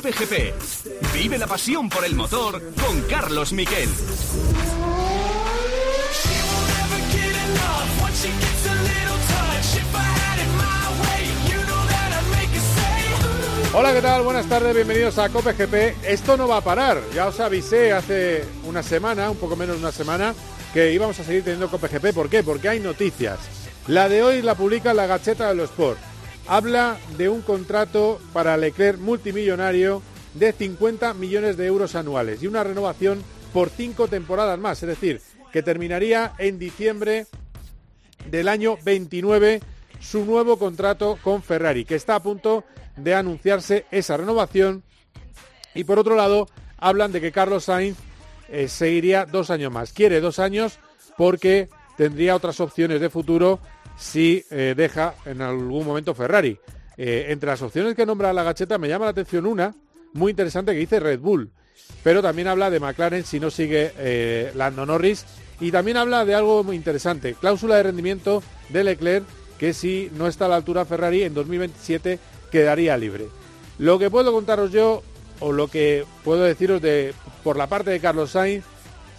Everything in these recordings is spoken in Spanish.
Cope. Vive la pasión por el motor con Carlos Miquel. Hola, ¿qué tal? Buenas tardes, bienvenidos a Cope GP. Esto no va a parar. Ya os avisé hace una semana, un poco menos de una semana, que íbamos a seguir teniendo Cope GP. ¿Por qué? Porque hay noticias. La de hoy la publica la Gacheta de los Sport. Habla de un contrato para Leclerc multimillonario de 50 millones de euros anuales y una renovación por cinco temporadas más, es decir, que terminaría en diciembre del año 29 su nuevo contrato con Ferrari, que está a punto de anunciarse esa renovación. Y por otro lado, hablan de que Carlos Sainz eh, seguiría dos años más. Quiere dos años porque tendría otras opciones de futuro si eh, deja en algún momento Ferrari. Eh, entre las opciones que nombra la gacheta me llama la atención una muy interesante que dice Red Bull, pero también habla de McLaren si no sigue eh, Lando Norris y también habla de algo muy interesante, cláusula de rendimiento de Leclerc que si no está a la altura Ferrari en 2027 quedaría libre. Lo que puedo contaros yo o lo que puedo deciros de por la parte de Carlos Sainz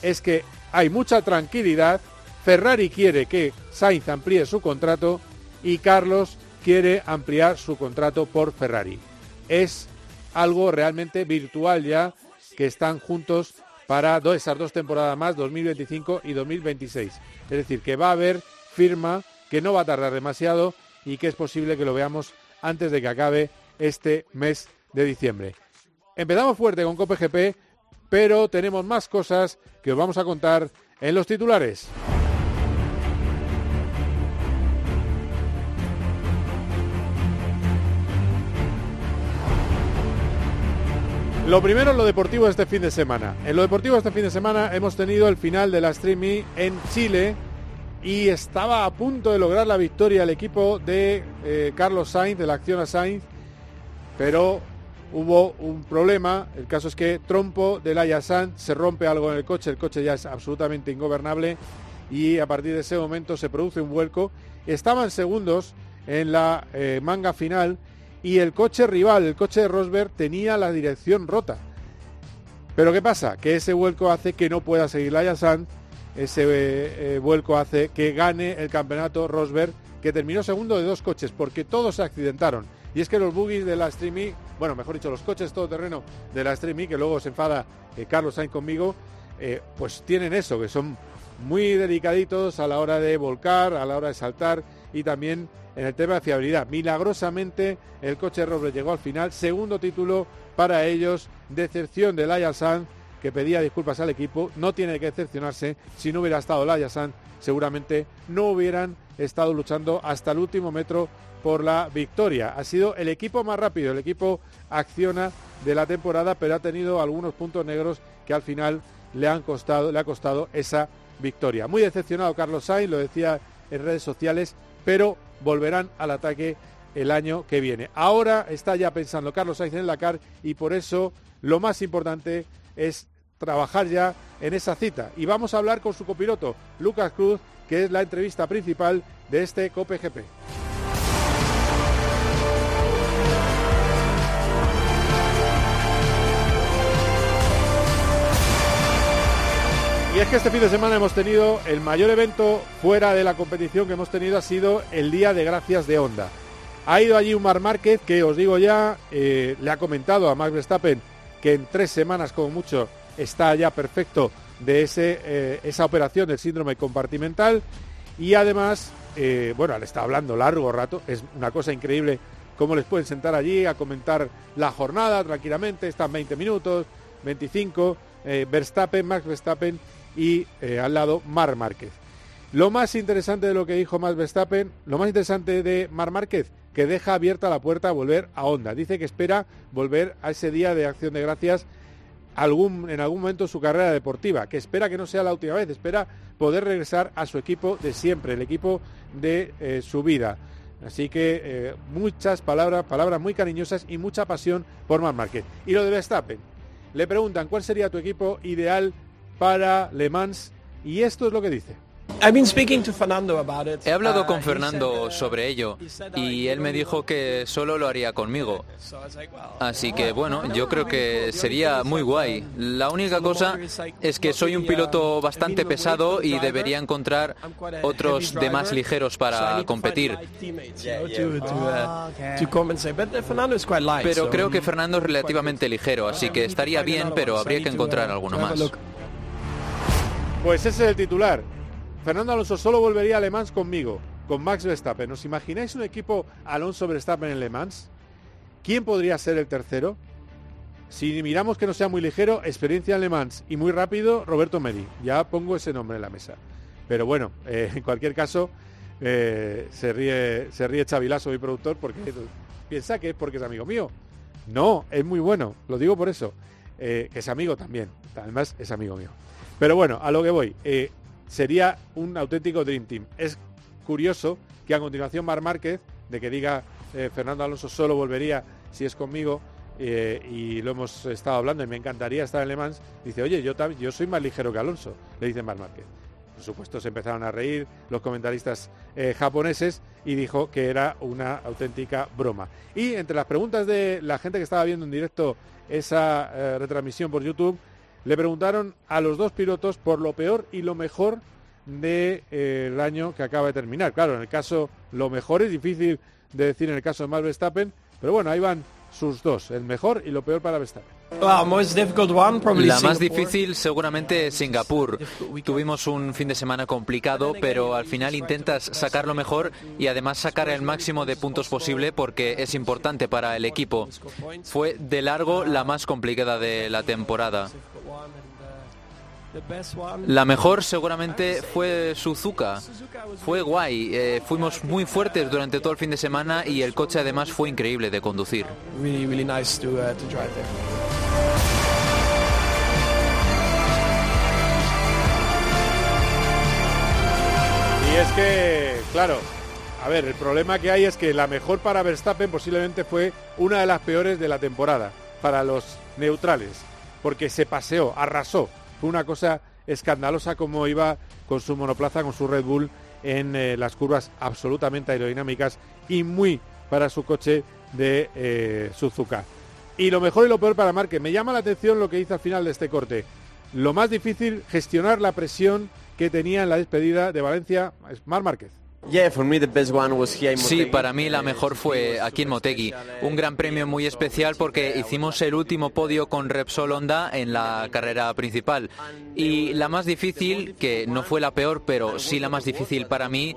es que hay mucha tranquilidad Ferrari quiere que Sainz amplíe su contrato y Carlos quiere ampliar su contrato por Ferrari. Es algo realmente virtual ya que están juntos para esas dos temporadas más, 2025 y 2026. Es decir, que va a haber firma, que no va a tardar demasiado y que es posible que lo veamos antes de que acabe este mes de diciembre. Empezamos fuerte con COPGP, pero tenemos más cosas que os vamos a contar en los titulares. Lo primero, lo deportivo de este fin de semana. En lo deportivo de este fin de semana hemos tenido el final de la Streamy en Chile y estaba a punto de lograr la victoria el equipo de eh, Carlos Sainz, de la acción a Sainz, pero hubo un problema. El caso es que Trompo de la Sainz se rompe algo en el coche, el coche ya es absolutamente ingobernable y a partir de ese momento se produce un vuelco. Estaban segundos en la eh, manga final y el coche rival, el coche de Rosberg, tenía la dirección rota. Pero ¿qué pasa? Que ese vuelco hace que no pueda seguir la Yasan, ese eh, vuelco hace que gane el campeonato Rosberg, que terminó segundo de dos coches, porque todos se accidentaron. Y es que los buggies de la Streamy, bueno, mejor dicho, los coches todoterreno de la Streamy, que luego se enfada eh, Carlos Sainz conmigo, eh, pues tienen eso, que son muy delicaditos a la hora de volcar, a la hora de saltar y también en el tema de fiabilidad. Milagrosamente el coche Robles llegó al final, segundo título para ellos, decepción de Laia Sanz, que pedía disculpas al equipo, no tiene que decepcionarse, si no hubiera estado Laia Sanz, seguramente no hubieran estado luchando hasta el último metro por la victoria. Ha sido el equipo más rápido, el equipo acciona de la temporada, pero ha tenido algunos puntos negros que al final le han costado, le ha costado esa victoria. Muy decepcionado Carlos Sainz, lo decía en redes sociales, pero volverán al ataque el año que viene. Ahora está ya pensando Carlos Sainz en la CAR y por eso lo más importante es trabajar ya en esa cita. Y vamos a hablar con su copiloto, Lucas Cruz, que es la entrevista principal de este COPGP. Es que este fin de semana hemos tenido el mayor evento fuera de la competición que hemos tenido ha sido el Día de Gracias de Honda. Ha ido allí un Mar Márquez que os digo ya, eh, le ha comentado a Max Verstappen que en tres semanas como mucho está ya perfecto de ese, eh, esa operación del síndrome compartimental y además, eh, bueno, le está hablando largo rato, es una cosa increíble cómo les pueden sentar allí a comentar la jornada tranquilamente, están 20 minutos, 25, Verstappen, Max Verstappen y eh, al lado Mar Márquez. Lo más interesante de lo que dijo Max Verstappen, lo más interesante de Mar Márquez, que deja abierta la puerta a volver a Honda. Dice que espera volver a ese día de acción de gracias algún, en algún momento su carrera deportiva, que espera que no sea la última vez, espera poder regresar a su equipo de siempre, el equipo de eh, su vida. Así que eh, muchas palabras, palabras muy cariñosas y mucha pasión por Mar Márquez. Y lo de Verstappen. Le preguntan cuál sería tu equipo ideal para Le Mans y esto es lo que dice. He hablado con Fernando sobre ello y él me dijo que solo lo haría conmigo. Así que bueno, yo creo que sería muy guay. La única cosa es que soy un piloto bastante pesado y debería encontrar otros de más ligeros para competir. Pero creo que Fernando es relativamente ligero, así que estaría bien, pero habría que encontrar alguno más. Pues ese es el titular. Fernando Alonso solo volvería a Le Mans conmigo, con Max Verstappen. ¿Os imagináis un equipo Alonso Verstappen en Le Mans? ¿Quién podría ser el tercero? Si miramos que no sea muy ligero, experiencia en Le Mans y muy rápido, Roberto Meri. Ya pongo ese nombre en la mesa. Pero bueno, eh, en cualquier caso, eh, se ríe se ríe Chavilaso, mi productor, porque piensa que es porque es amigo mío. No, es muy bueno, lo digo por eso. Eh, que es amigo también, además es amigo mío. Pero bueno, a lo que voy sería un auténtico Dream Team. Es curioso que a continuación Mar Márquez, de que diga eh, Fernando Alonso solo volvería si es conmigo, eh, y lo hemos estado hablando y me encantaría estar en Le Mans, dice, oye, yo, yo soy más ligero que Alonso, le dice Mar Márquez. Por supuesto se empezaron a reír los comentaristas eh, japoneses y dijo que era una auténtica broma. Y entre las preguntas de la gente que estaba viendo en directo esa retransmisión por YouTube, le preguntaron a los dos pilotos por lo peor y lo mejor del eh, año que acaba de terminar. Claro, en el caso, lo mejor es difícil de decir en el caso de Max Verstappen, pero bueno, ahí van sus dos, el mejor y lo peor para Verstappen. La más difícil seguramente es Singapur. Tuvimos un fin de semana complicado, pero al final intentas sacar lo mejor y además sacar el máximo de puntos posible porque es importante para el equipo. Fue de largo la más complicada de la temporada. La mejor seguramente fue Suzuka. Fue guay. Eh, fuimos muy fuertes durante todo el fin de semana y el coche además fue increíble de conducir. Uh, y es que, claro, a ver, el problema que hay es que la mejor para Verstappen posiblemente fue una de las peores de la temporada para los neutrales, porque se paseó, arrasó fue una cosa escandalosa como iba con su monoplaza, con su Red Bull en eh, las curvas absolutamente aerodinámicas y muy para su coche de eh, Suzuka. Y lo mejor y lo peor para Márquez. Me llama la atención lo que hizo al final de este corte. Lo más difícil, gestionar la presión que tenía en la despedida de Valencia Mar Márquez. Sí, para mí la mejor fue aquí en Motegi. Un gran premio muy especial porque hicimos el último podio con Repsol Honda en la carrera principal. Y la más difícil, que no fue la peor, pero sí la más difícil para mí,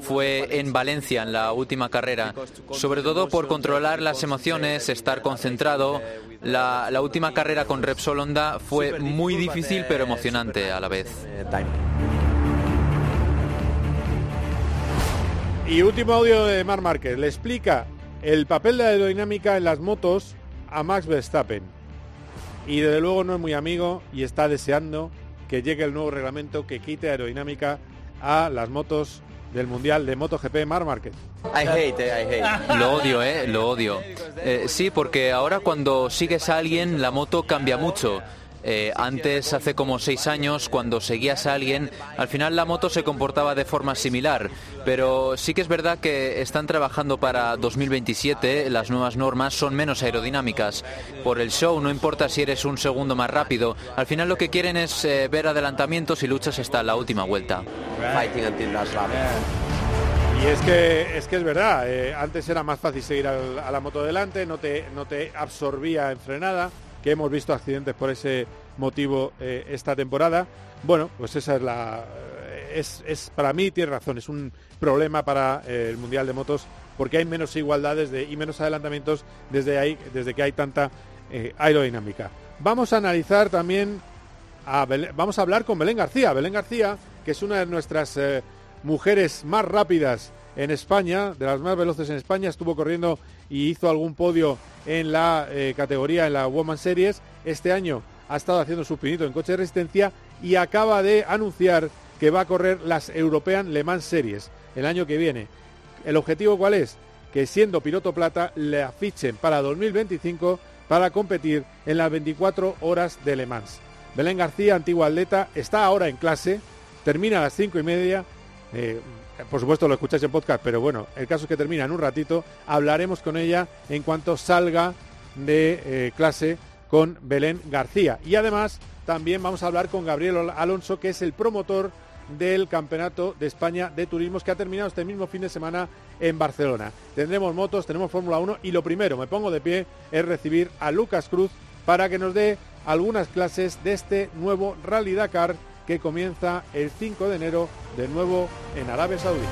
fue en Valencia, en la última carrera. Sobre todo por controlar las emociones, estar concentrado. La, la última carrera con Repsol Honda fue muy difícil pero emocionante a la vez. Y último audio de Mar Márquez. Le explica el papel de aerodinámica en las motos a Max Verstappen. Y desde luego no es muy amigo y está deseando que llegue el nuevo reglamento que quite aerodinámica a las motos del Mundial de MotoGP Mar Márquez. I hate, I hate. Lo odio, eh, lo odio. Eh, sí, porque ahora cuando sigues a alguien la moto cambia mucho. Eh, antes, hace como seis años, cuando seguías a alguien, al final la moto se comportaba de forma similar. Pero sí que es verdad que están trabajando para 2027, las nuevas normas son menos aerodinámicas. Por el show, no importa si eres un segundo más rápido, al final lo que quieren es eh, ver adelantamientos y luchas hasta la última vuelta. Y es que es que es verdad, eh, antes era más fácil seguir a la moto delante, no te, no te absorbía en frenada que hemos visto accidentes por ese motivo eh, esta temporada. Bueno, pues esa es la... Eh, es, para mí, tiene razón, es un problema para eh, el Mundial de Motos porque hay menos igualdades de, y menos adelantamientos desde, ahí, desde que hay tanta aerodinámica. Vamos a analizar también, a vamos a hablar con Belén García. Belén García, que es una de nuestras mujeres más rápidas en España, de las más veloces en España, estuvo corriendo y hizo algún podio en la eh, categoría, en la Woman Series. Este año ha estado haciendo su pinito en coche de resistencia y acaba de anunciar que va a correr las European Le Mans Series el año que viene. ¿El objetivo cuál es? Que siendo piloto plata le afichen para 2025 para competir en las 24 horas de Le Mans. Belén García, antigua atleta, está ahora en clase termina a las cinco y media. Eh, por supuesto lo escucháis en podcast, pero bueno, el caso es que termina en un ratito. Hablaremos con ella en cuanto salga de eh, clase con Belén García. Y además también vamos a hablar con Gabriel Alonso, que es el promotor del Campeonato de España de Turismos que ha terminado este mismo fin de semana en Barcelona. Tendremos motos, tenemos Fórmula 1 y lo primero, me pongo de pie, es recibir a Lucas Cruz para que nos dé algunas clases de este nuevo Rally Dakar que comienza el 5 de enero de nuevo en Arabia Saudí.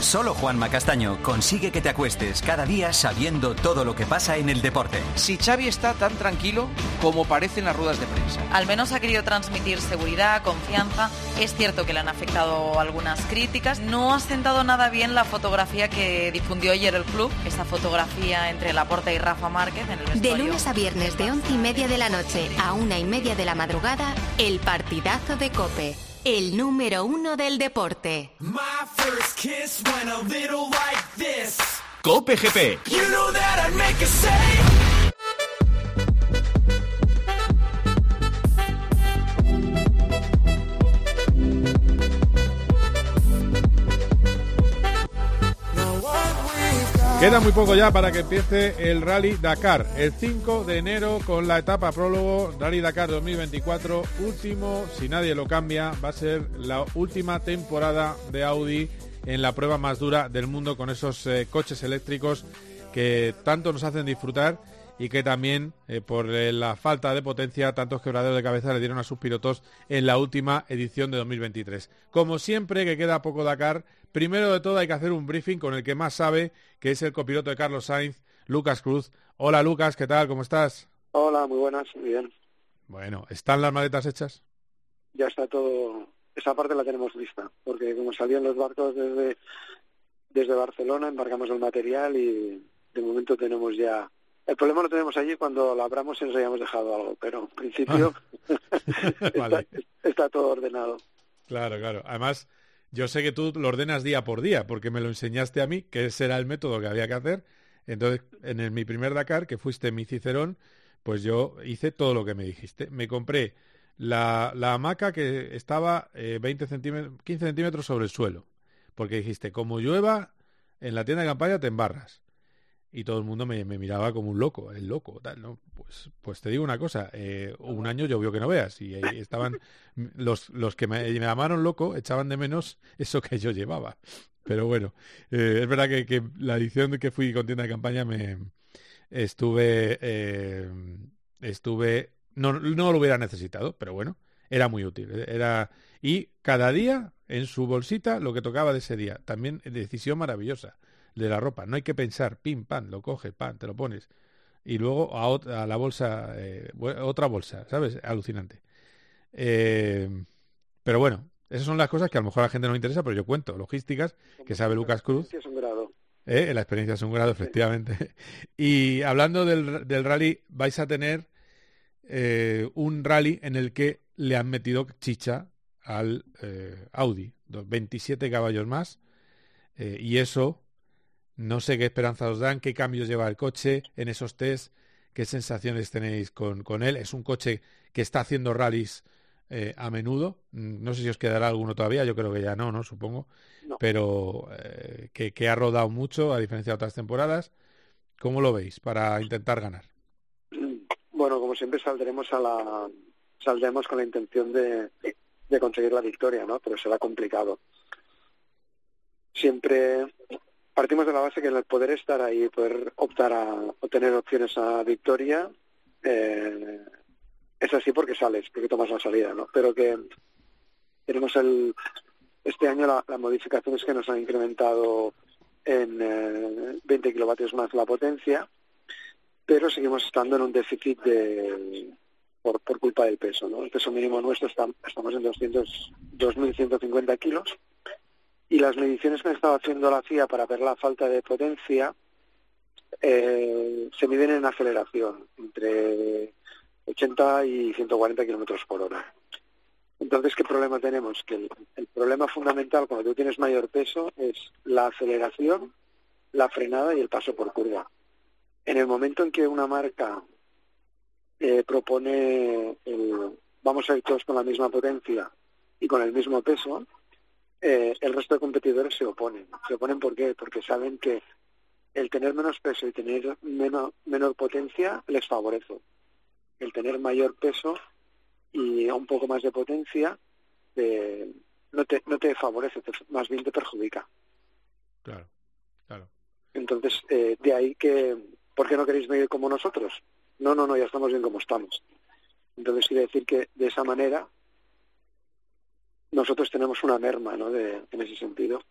Solo Juanma Castaño consigue que te acuestes cada día sabiendo todo lo que pasa en el deporte. Si Xavi está tan tranquilo como parece en las ruedas de prensa. Al menos ha querido transmitir seguridad, confianza. Es cierto que le han afectado algunas críticas. No ha sentado nada bien la fotografía que difundió ayer el club, esa fotografía entre Laporta y Rafa Márquez en el vestuario. De lunes a viernes de once y media de la noche a una y media de la madrugada, el partidazo de Cope el número uno del deporte. Cope GP. Queda muy poco ya para que empiece el Rally Dakar. El 5 de enero con la etapa prólogo Rally Dakar 2024. Último, si nadie lo cambia, va a ser la última temporada de Audi en la prueba más dura del mundo con esos eh, coches eléctricos que tanto nos hacen disfrutar y que también eh, por eh, la falta de potencia tantos quebraderos de cabeza le dieron a sus pilotos en la última edición de 2023. Como siempre que queda poco Dakar, Primero de todo hay que hacer un briefing con el que más sabe, que es el copiloto de Carlos Sainz, Lucas Cruz. Hola Lucas, ¿qué tal? ¿Cómo estás? Hola, muy buenas, muy bien. Bueno, ¿están las maletas hechas? Ya está todo, esa parte la tenemos lista, porque como salían los barcos desde, desde Barcelona, embarcamos el material y de momento tenemos ya... El problema lo tenemos allí cuando lo abramos y nos hayamos dejado algo, pero en principio está, está todo ordenado. Claro, claro. Además, yo sé que tú lo ordenas día por día, porque me lo enseñaste a mí, que ese era el método que había que hacer. Entonces, en mi primer Dakar, que fuiste mi Cicerón, pues yo hice todo lo que me dijiste. Me compré la, la hamaca que estaba eh, 20 centímetros, 15 centímetros sobre el suelo, porque dijiste, como llueva, en la tienda de campaña te embarras y todo el mundo me, miraba como un loco, el loco, tal, ¿no? Pues, pues te digo una cosa, eh, un año llovió que no veas y estaban los, los que me, llamaron loco echaban de menos eso que yo llevaba. Pero bueno, eh, es verdad que, la edición de que fui con tienda de campaña me estuve, eh, estuve, no, no lo hubiera necesitado, pero bueno, era muy útil. Era, y cada día en su bolsita lo que tocaba de ese día. También decisión maravillosa de la ropa. No hay que pensar, pim, pam, lo coges, pam, te lo pones. Y luego a, a la bolsa, eh, otra bolsa, ¿sabes? Alucinante. Eh, pero bueno, esas son las cosas que a lo mejor a la gente no le interesa, pero yo cuento. Logísticas, que sabe Lucas Cruz. Es un grado. Eh, la experiencia es un grado, efectivamente. y hablando del, del, rally, vais a tener un rally en el que le han metido chicha al Audi. 27 caballos más. y eso no sé qué esperanza os dan, qué cambios lleva el coche en esos test, qué sensaciones tenéis con, con él. Es un coche que está haciendo rallies eh, a menudo. Mm, no sé si os quedará alguno todavía, yo creo que ya no, ¿no? Supongo. Pero eh, que, que, ha rodado mucho, a diferencia de otras temporadas. ¿Cómo lo veis para intentar ganar? Bueno, como siempre saldremos a la saldremos con la intención de, de conseguir la victoria, ¿no? Pero será complicado. Siempre partimos de la base que el poder estar ahí, poder optar a obtener opciones a victoria, eh, es así porque sales, porque tomas la salida, ¿no? Pero que tenemos el este año la, la modificación es que nos han incrementado en eh, 20 kilovatios más la potencia, pero seguimos estando en un déficit de por, por culpa del peso, ¿no? El peso mínimo nuestro estamos en 200, 2.150 kilos y las mediciones que han estado haciendo la CIA para ver la falta de potencia eh, se miden en aceleración, entre 80 y 140 kilómetros por hora. Entonces, ¿qué problema tenemos? Que el, problema fundamental cuando tú tienes mayor peso es la aceleración, la frenada y el paso por curva. En el momento en que una marca eh, propone el, vamos a ir todos con la misma potencia y con el mismo peso, eh, el resto de competidores se oponen. ¿Se oponen por qué? Porque saben que el tener menos peso y tener menor, menor potencia les favorece. El tener mayor peso y un poco más de potencia eh, no, te, no te favorece, más bien te perjudica. Claro, claro. Entonces, eh, de ahí que, ¿por qué no queréis medir como nosotros? No, no, no, ya estamos bien como estamos. Entonces quiere decir que de esa manera nosotros tenemos una merma, ¿no? De, en ese sentido.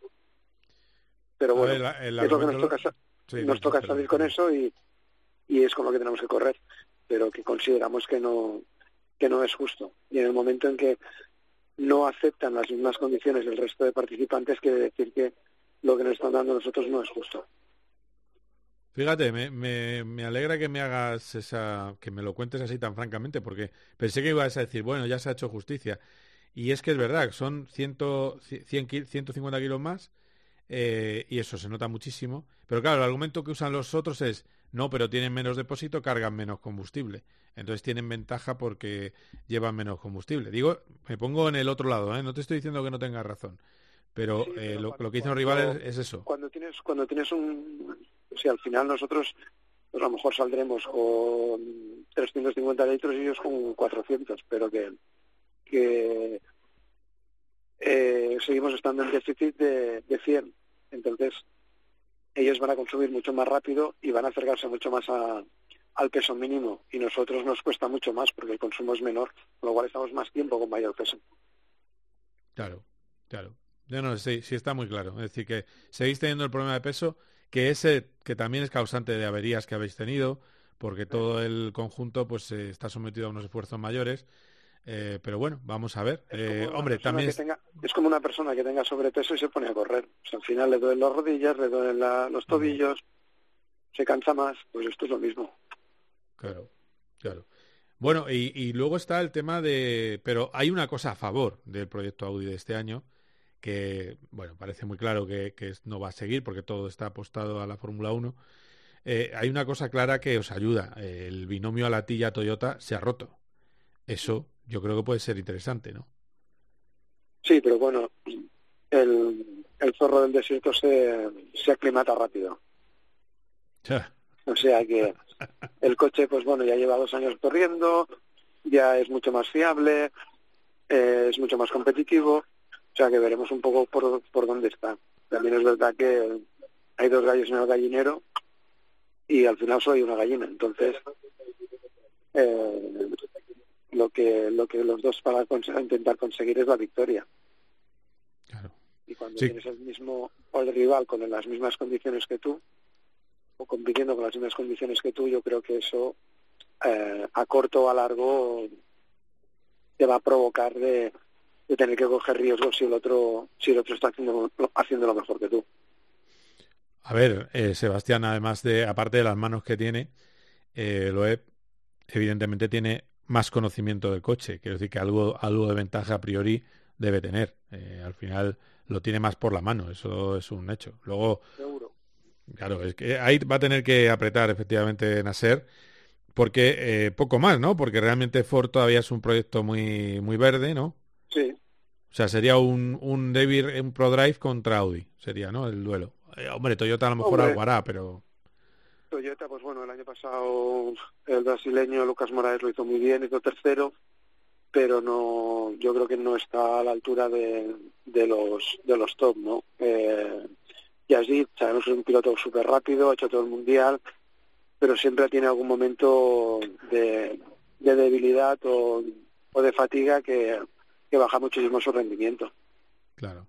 Pero bueno, es lo que nos toca, nos toca salir con eso y, y es con lo que tenemos que correr, pero que consideramos que no que no es justo. Y en el momento en que no aceptan las mismas condiciones del resto de participantes, quiere decir que lo que nos están dando nosotros no es justo. Fíjate, me, me, me, alegra que me hagas esa, que me lo cuentes así tan francamente, porque pensé que ibas a decir, bueno, ya se ha hecho justicia. Y es que es verdad, son 100, 100 150 kilos más, eh, y eso se nota muchísimo. Pero claro, el argumento que usan los otros es, no, pero tienen menos depósito, cargan menos combustible. Entonces tienen ventaja porque llevan menos combustible. Digo, me pongo en el otro lado, ¿eh? no te estoy diciendo que no tengas razón. Pero, eh, lo, que dicen los rivales es, eso. Cuando tienes, cuando tienes un... O sea, al final nosotros pues a lo mejor saldremos con 350 litros y ellos con 400, pero que, que eh, seguimos estando en déficit de, de 100. Entonces, ellos van a consumir mucho más rápido y van a acercarse mucho más al peso mínimo y nosotros nos cuesta mucho más porque el consumo es menor, con lo cual estamos más tiempo con mayor peso. Claro, claro. No, no, sí, sí está muy claro. Es decir, que seguís teniendo el problema de peso, que ese que también es causante de averías que habéis tenido, porque todo el conjunto pues eh, está sometido a unos esfuerzos mayores eh, pero bueno, vamos a ver. Eh, hombre, también es... como una persona que tenga sobrepeso y se pone a correr. al final le duelen las rodillas, le duelen los tobillos, se cansa más. Pues esto es lo mismo. Claro, claro. Bueno, y, luego está el tema de... Pero hay una cosa a favor del proyecto Audi de este año, que, bueno, parece muy claro que, no va a seguir porque todo está apostado a la Fórmula 1. Eh, hay una cosa clara que os ayuda. El binomio a la tilla Toyota se ha roto. Eso yo creo que puede ser interesante, ¿no? Sí, pero bueno, el, el zorro del desierto se, se aclimata rápido. O sea que el coche, pues bueno, ya lleva dos años corriendo, ya es mucho más fiable, eh, es mucho más competitivo, o sea que veremos un poco por, por dónde está. También es verdad que hay dos gallos en el gallinero y al final soy una gallina, entonces eh, lo que lo que los dos van a intentar conseguir es la victoria. Y cuando tienes el mismo o el rival con las mismas condiciones que tú o compitiendo con las mismas condiciones que tú, yo creo que eso eh, a corto o a largo te va a provocar de, de, tener que coger riesgos si el otro si el otro está haciendo haciendo lo mejor que tú. A ver, eh, Sebastián, además de aparte de las manos que tiene, eh, Loeb evidentemente tiene más conocimiento del coche. Quiero decir que algo, algo de ventaja a priori debe tener. Eh, al final lo tiene más por la mano, eso es un hecho. Luego, claro, es que ahí va a tener que apretar efectivamente Nasser, porque eh, poco más, ¿no? Porque realmente Ford todavía es un proyecto muy, muy verde, ¿no? Sí. O sea, sería un, un David, un ProDrive contra Audi, sería, ¿no? El duelo. Eh, hombre, Toyota a lo mejor algo hará, pero... Toyota, pues bueno, el año pasado el brasileño Lucas Moraes lo hizo muy bien, hizo tercero, pero no, yo creo que no está a la altura de, los de los top, ¿no? Eh, Yazid, sabemos que es un piloto súper rápido, ha hecho todo el mundial, pero siempre tiene algún momento de, de debilidad o, de fatiga que baja muchísimo su rendimiento. Claro.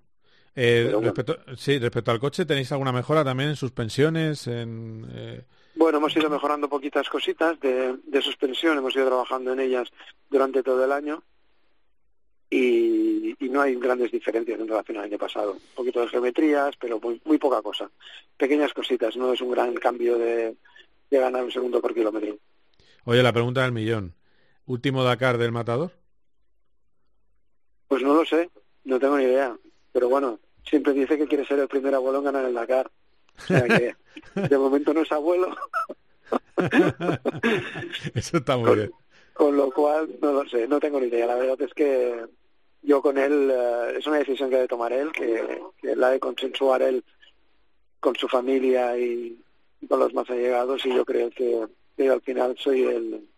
Eh, respecto, sí, respecto al coche, ¿tenéis alguna mejora también en suspensiones? En, eh? Bueno, hemos ido mejorando poquitas cositas de, de, suspensión, hemos ido trabajando en ellas durante todo el año y, y, no hay grandes diferencias en relación al año pasado. Un poquito de geometrías, pero muy, muy poca cosa. Pequeñas cositas, no es un gran cambio de, de ganar un segundo por kilómetro. Oye, la pregunta del millón. ¿Último Dakar del Matador? Pues no lo sé, no tengo ni idea. Pero bueno, siempre dice que quiere ser el primer abuelo en ganar el Dakar. O sea que de momento no es abuelo. Eso está muy bien. Con lo cual, no lo sé, no tengo ni idea. La verdad es que yo con él, eh, es una decisión que debe tomar él, que, la de consensuar él con su familia y, con los más allegados y yo creo que, al final soy el,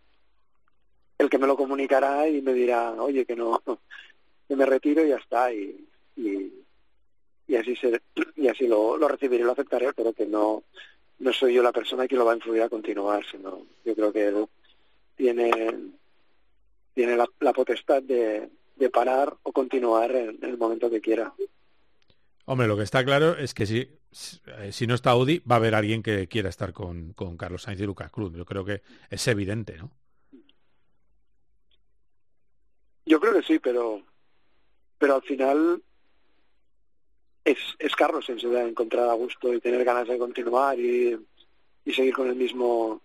el que me lo comunicará y me dirá, oye, que no, que me retiro y ya está. Y, y, y así se, y así lo, lo recibiré y lo aceptaré, pero que no, no soy yo la persona que lo va a influir a continuar, sino yo creo que él tiene, tiene la, potestad de, de, parar o continuar en, el momento que quiera. Hombre, lo que está claro es que si, si no está Audi, va a haber alguien que quiera estar con, con Carlos Sainz y Lucas Cruz. Yo creo que es evidente, ¿no? Yo creo que sí, pero, pero al final es, es Carlos en se debe encontrar a gusto y tener ganas de continuar y, y seguir con el mismo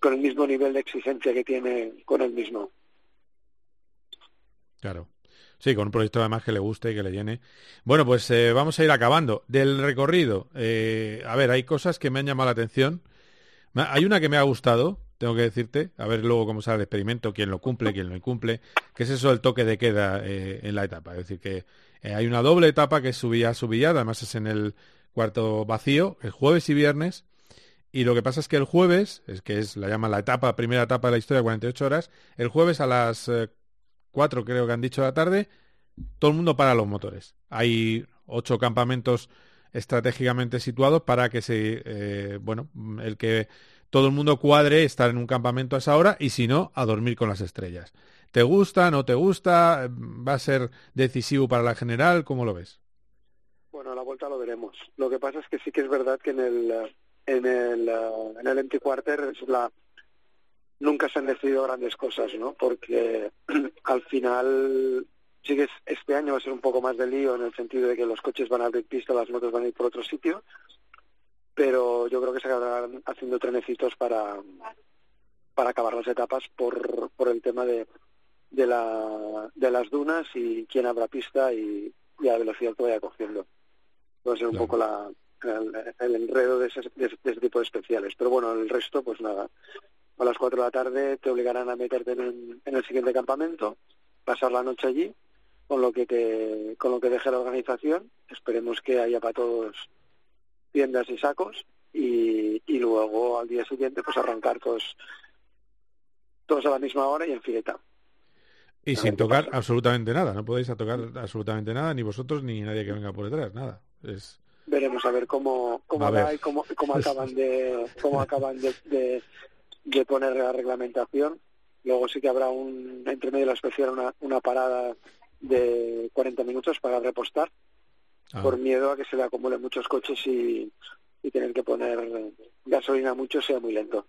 con el mismo nivel de exigencia que tiene con el mismo. Claro. Sí, con un proyecto además que le guste y que le llene. Bueno, pues eh, vamos a ir acabando. Del recorrido, eh, a ver, hay cosas que me han llamado la atención. Hay una que me ha gustado, tengo que decirte, a ver luego cómo sale el experimento, quién lo cumple, quién lo cumple, que es eso el toque de queda eh, en la etapa. Es decir, que eh, hay una doble etapa que es subida además es en el cuarto vacío, el jueves y viernes. Y lo que pasa es que el jueves, es que es la llama la etapa, primera etapa de la historia, 48 horas, el jueves a las 4 eh, creo que han dicho de la tarde, todo el mundo para los motores. Hay ocho campamentos estratégicamente situados para que se, eh, bueno, el que todo el mundo cuadre estar en un campamento a esa hora y si no, a dormir con las estrellas. ¿Te gusta, no te gusta? ¿Va a ser decisivo para la general? ¿Cómo lo ves? Bueno, a la vuelta lo veremos. Lo que pasa es que sí que es verdad que en el en el en el empty quarter es nunca se han decidido grandes cosas, ¿no? Porque al final sí que este año va a ser un poco más de lío en el sentido de que los coches van a abrir pista, las motos van a ir por otro sitio, pero yo creo que se acabarán haciendo trenecitos para para acabar las etapas por, por el tema de, de, la, de las dunas y quién habrá pista y, y la velocidad que vaya cogiendo. Va a ser un poco la, el, enredo de ese, de, tipo de especiales. Pero bueno, el resto, pues nada. A las 4 de la tarde te obligarán a meterte en, en el siguiente campamento, pasar la noche allí, con lo que te, con lo que deje la organización. Esperemos que haya para todos tiendas y sacos y, y luego al día siguiente pues arrancar todos todos a la misma hora y en fileta. Y sin tocar absolutamente nada, no podéis tocar absolutamente nada, ni vosotros ni nadie que venga por detrás, nada. Es... Veremos a ver cómo, cómo va y cómo, cómo acaban de cómo acaban de, de, poner la reglamentación. Luego sí que habrá un entre medio de la especial una, una parada de 40 minutos para repostar, ah. por miedo a que se le acumulen muchos coches y, y tener que poner gasolina mucho sea muy lento.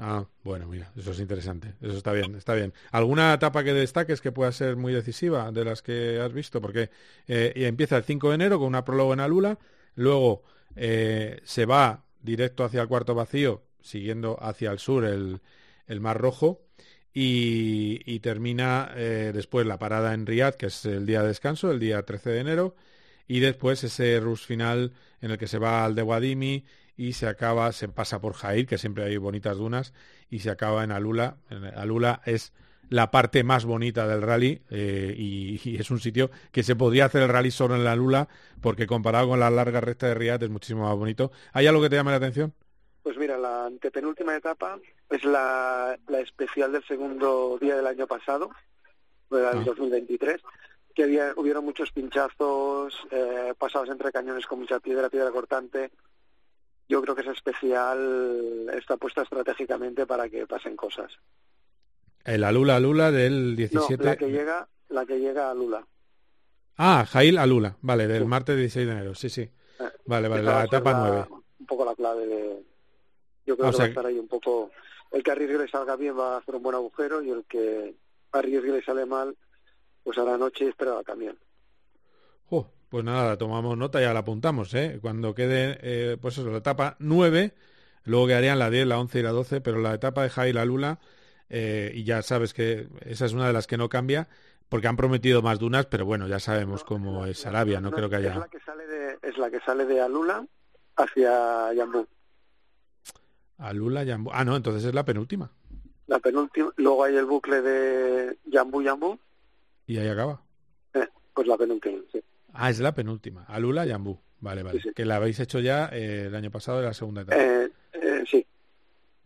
Ah, bueno, mira, eso es interesante. Eso está bien, está bien. ¿Alguna etapa que destaques que pueda ser muy decisiva de las que has visto? Porque eh, empieza el 5 de enero con una prólogo en Alula, luego eh, se va directo hacia el cuarto vacío, siguiendo hacia el sur el, el Mar Rojo, y, termina eh, después la parada en Riyadh, que es el día de descanso, el día 13 de enero, y después ese rush final en el que se va al de Wadimi y se acaba, se pasa por Jair, que siempre hay bonitas dunas, y se acaba en Alula. Alula es la parte más bonita del rally eh, y, es un sitio que se podría hacer el rally solo en la Alula porque comparado con la larga recta de Riyadh es muchísimo más bonito. ¿Hay algo que te llame la atención? Pues mira, la antepenúltima etapa es la, especial del segundo día del año pasado, del 2023, ah. que había, hubieron muchos pinchazos, eh, pasados entre cañones con mucha piedra, piedra cortante, yo creo que es especial, está puesta estratégicamente para que pasen cosas. El Alula Alula del 17. No, la que llega, la que llega a Lula. Ah, Jail Alula, vale, del martes 16 de enero, sí, sí. Eh, vale, vale, la etapa 9. Un poco la clave de. Yo creo que va a estar ahí un poco. El que arriesgue y salga bien va a hacer un buen agujero y el que arriesgue y sale mal, pues a la noche espera también. Pues nada, tomamos nota y ya la apuntamos, ¿eh? Cuando quede, eh, pues eso, la etapa 9, luego quedarían la 10, la 11 y la 12, pero la etapa de Jai la Lula, eh, y ya sabes que esa es una de las que no cambia, porque han prometido más dunas, pero bueno, ya sabemos cómo es Arabia, no, creo que haya... Es la que sale de, es la que sale de Alula hacia Yambú. Alula, Yambú... Ah, no, entonces es la penúltima. La penúltima. Luego hay el bucle de Jambu Jambu. Y ahí acaba. Eh, pues la penúltima, sí. Ah, es la penúltima. Alula Yambú. Vale, vale. Que la habéis hecho ya eh, el año pasado de la segunda etapa. Eh, eh, sí.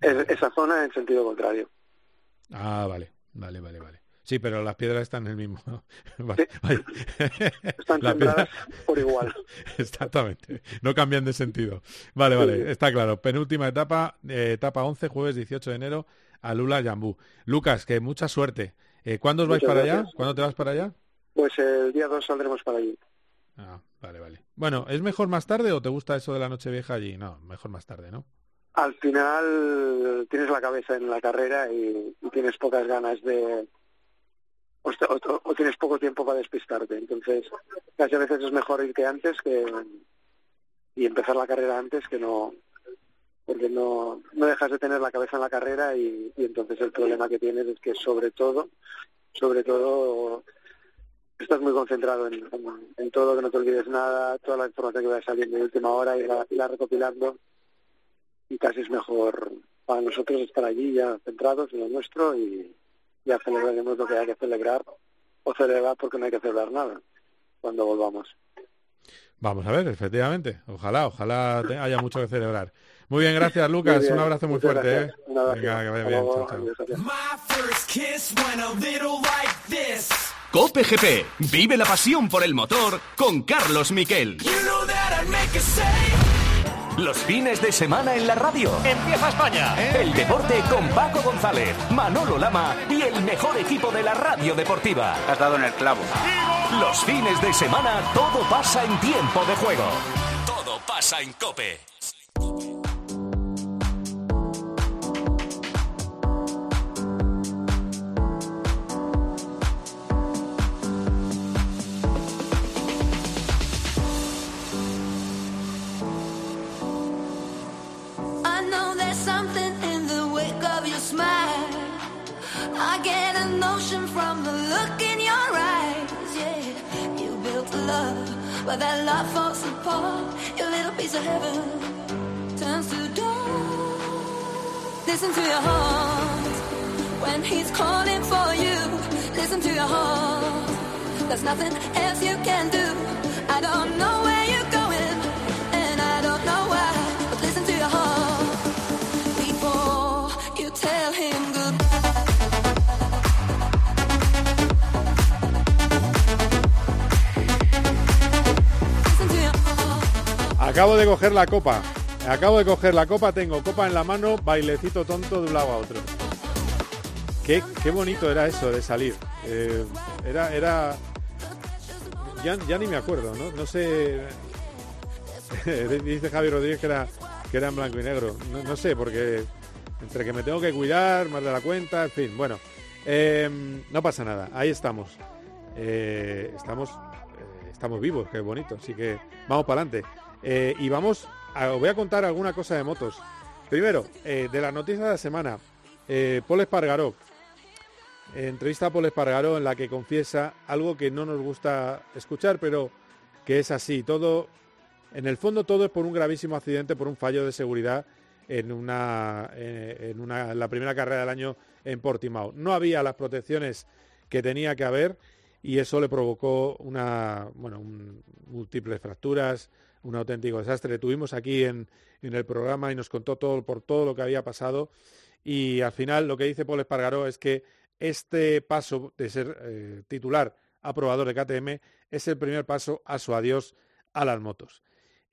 Es, esa zona en sentido contrario. Ah, vale. Vale, vale, vale. Sí, pero las piedras están en el mismo. Vale, vale. Están sembradas por igual. Exactamente. No cambian de sentido. Vale, vale. Está claro. Penúltima etapa, eh, etapa 11, jueves 18 de enero, Alula Yambú. Lucas, que mucha suerte. Eh, ¿Cuándo os vais para allá? ¿Cuándo te vas para allá? Pues el día 2 saldremos para allí. Ah, vale, vale. Bueno, ¿es mejor más tarde o te gusta eso de la noche vieja allí? No, mejor más tarde, ¿no? Al final tienes la cabeza en la carrera y, tienes pocas ganas de... O- o tienes poco tiempo para despistarte. Entonces, casi a veces es mejor irte antes que y empezar la carrera antes que no... Porque no, no dejas de tener la cabeza en la carrera y, y entonces el problema que tienes es que sobre todo, sobre todo estás muy concentrado en, en- en todo, que no te olvides nada, toda la información que vaya saliendo de última hora y la, la recopilando y casi es mejor para nosotros estar allí ya centrados en lo nuestro y ya celebraremos lo que hay que celebrar o celebrar porque no hay que celebrar nada cuando volvamos. Vamos a ver, efectivamente. Ojalá, ojalá te- haya mucho que celebrar. Muy bien, gracias Lucas. Bien, Un abrazo muy fuerte. gracias. ¿eh? Un abrazo. Venga, que vaya Hasta bien. luego. Chao, chao. Cope GP. Vive la pasión por el motor con Carlos Miquel. Los fines de semana en la radio. Empieza España. El deporte con Paco González, Manolo Lama y el mejor equipo de la radio deportiva. Has dado en el clavo. Los fines de semana todo pasa en tiempo de juego. Todo pasa en Cope. But that love falls apart. Your little piece of heaven turns to dust. Listen to your heart when he's calling for you. Listen to your heart. There's nothing else you can do. I don't know where Acabo de coger la copa. Acabo de coger la copa, tengo copa en la mano, bailecito tonto de un lado a otro. Qué, qué bonito era eso de salir. Eh, era, era. Ya, ya ni me acuerdo, ¿no? No sé. Dice Javi Rodríguez que era, que era en blanco y negro. No, no sé, porque entre que me tengo que cuidar, más de la cuenta, en fin, bueno. Eh, no pasa nada, ahí estamos. Eh, estamos, estamos vivos, qué bonito. Así que vamos para adelante. Eh, y vamos, os voy a contar alguna cosa de motos. Primero, eh, de las noticias de la semana, eh, Paul Espargaró. Entrevista a Paul Espargaró en la que confiesa algo que no nos gusta escuchar, pero que es así. Todo, en el fondo todo es por un gravísimo accidente, por un fallo de seguridad en una, eh, en una la primera carrera del año en Portimao. No había las protecciones que tenía que haber y eso le provocó una, bueno, múltiples fracturas, un auténtico desastre. Tuvimos aquí en, en el programa y nos contó todo por todo lo que había pasado y al final lo que dice Paul Espargaró es que este paso de ser eh, titular aprobador de KTM es el primer paso a su adiós a las motos.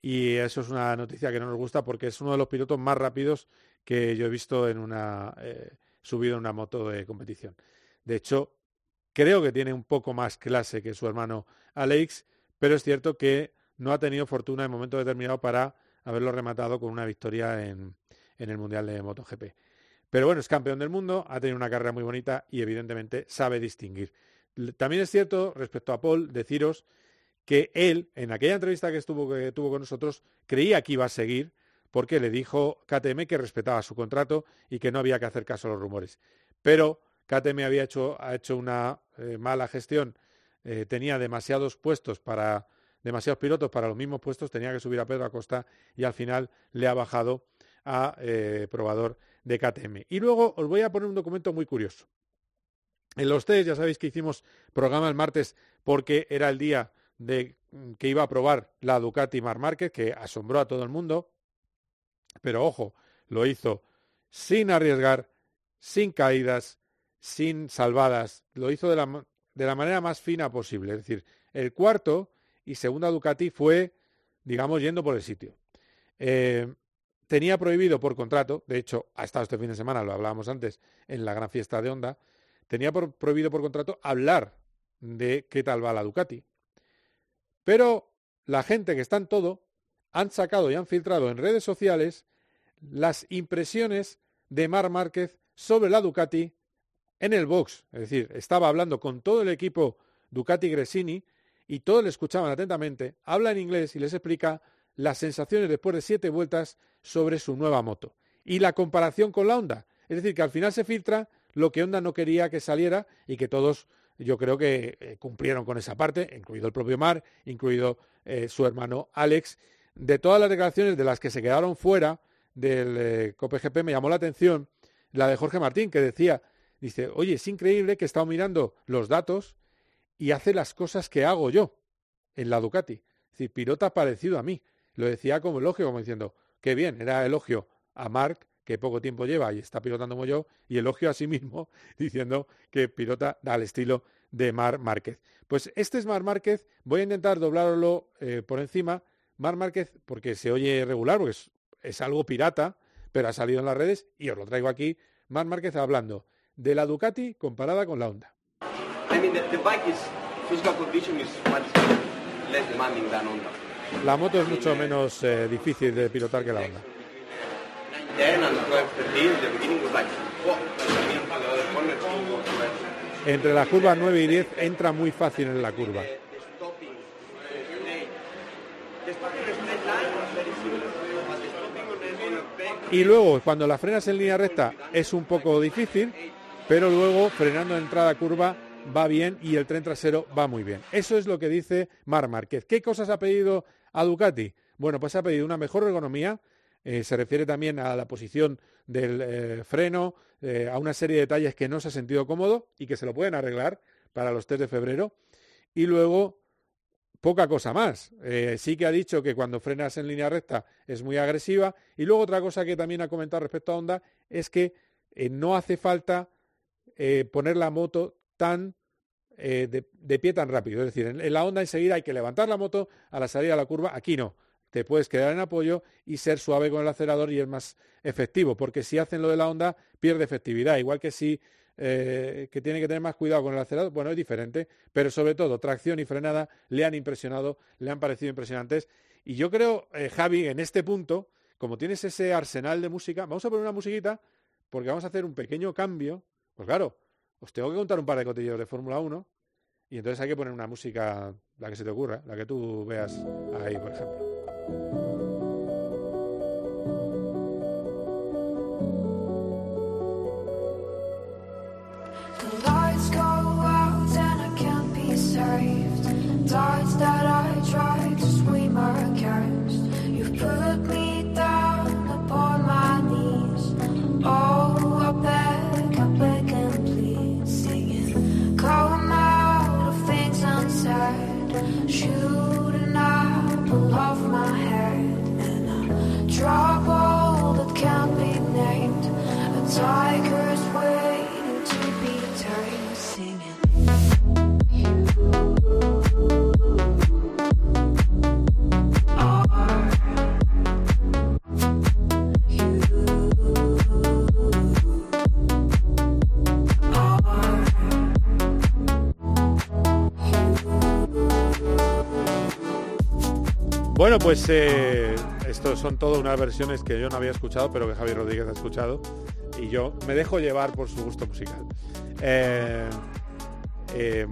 Y eso es una noticia que no nos gusta porque es uno de los pilotos más rápidos que yo he visto en una eh, en una moto de competición. De hecho, creo que tiene un poco más clase que su hermano Alex, pero es cierto que no ha tenido fortuna en momento determinado para haberlo rematado con una victoria en, en el Mundial de MotoGP. Pero bueno, es campeón del mundo, ha tenido una carrera muy bonita y evidentemente sabe distinguir. También es cierto, respecto a Paul, deciros que él, en aquella entrevista que, estuvo, que tuvo con nosotros, creía que iba a seguir porque le dijo KTM que respetaba su contrato y que no había que hacer caso a los rumores. Pero KTM había hecho, ha hecho una eh, mala gestión, eh, tenía demasiados puestos para demasiados pilotos para los mismos puestos, tenía que subir a Pedro Acosta y al final le ha bajado a eh, probador de KTM. Y luego os voy a poner un documento muy curioso. En los test, ya sabéis que hicimos programa el martes porque era el día de mm, que iba a probar la Ducati Mar Márquez, que asombró a todo el mundo. Pero ojo, lo hizo sin arriesgar, sin caídas, sin salvadas. Lo hizo de la, de la manera más fina posible. Es decir, el cuarto y segunda Ducati fue, digamos, yendo por el sitio. Eh, tenía prohibido por contrato, de hecho, ha estado este fin de semana, lo hablábamos antes, en la gran fiesta de Honda, tenía prohibido por contrato hablar de qué tal va la Ducati. Pero la gente que está en todo han sacado y han filtrado en redes sociales las impresiones de Mar Márquez sobre la Ducati en el box. Es decir, estaba hablando con todo el equipo Ducati Gresini y todos le escuchaban atentamente. Habla en inglés y les explica las sensaciones después de siete vueltas sobre su nueva moto. Y la comparación con la Honda. Es decir, que al final se filtra lo que Honda no quería que saliera y que todos yo creo que eh, cumplieron con esa parte, incluido el propio Mar, incluido eh, su hermano Alex. De todas las declaraciones de las que se quedaron fuera del eh, COPGP me llamó la atención la de Jorge Martín, que decía, dice, oye, es increíble que he estado mirando los datos y hace las cosas que hago yo en la Ducati. Es decir, pilota parecido a mí. Lo decía como elogio, como diciendo, qué bien, era elogio a Mark, que poco tiempo lleva y está pilotando como yo, y elogio a sí mismo diciendo que pilota al estilo de Mar Márquez. Pues este es Mar Márquez, voy a intentar doblarlo eh, por encima. Mar Márquez, porque se oye regular, porque es, algo pirata, pero ha salido en las redes y os lo traigo aquí. Mar Márquez hablando de la Ducati comparada con la Honda. La moto es mucho menos eh, difícil de pilotar que la Honda. Entre las curvas 9 y 10 entra muy fácil en la curva. Y luego, cuando la frenas en línea recta es un poco difícil, pero luego frenando en entrada curva va bien y el tren trasero va muy bien. Eso es lo que dice Mar Márquez. ¿Qué cosas ha pedido a Ducati? Bueno, pues ha pedido una mejor ergonomía, eh, se refiere también a la posición del eh, freno, eh, a una serie de detalles que no se ha sentido cómodo y que se lo pueden arreglar para los test de febrero. Y luego, poca cosa más. sí que ha dicho que cuando frenas en línea recta es muy agresiva. Y luego otra cosa que también ha comentado respecto a Honda es que no hace falta poner la moto tan de, pie tan rápido. Es decir, en, la Honda enseguida hay que levantar la moto a la salida de la curva. Aquí no te puedes quedar en apoyo y ser suave con el acelerador y es más efectivo, porque si hacen lo de la onda pierde efectividad, igual que si eh, que tiene que tener más cuidado con el acelerador, bueno, es diferente, pero sobre todo tracción y frenada le han impresionado, le han parecido impresionantes y yo creo, eh, Javi, en este punto, como tienes ese arsenal de música, vamos a poner una musiquita porque vamos a hacer un pequeño cambio, pues claro, os tengo que contar un par de cotillos de Fórmula 1 y entonces hay que poner una música, la que se te ocurra, la que tú veas ahí, por ejemplo. Pues eh, estos son todas unas versiones que yo no había escuchado, pero que Javier Rodríguez ha escuchado. Y yo me dejo llevar por su gusto musical. Eh, eh,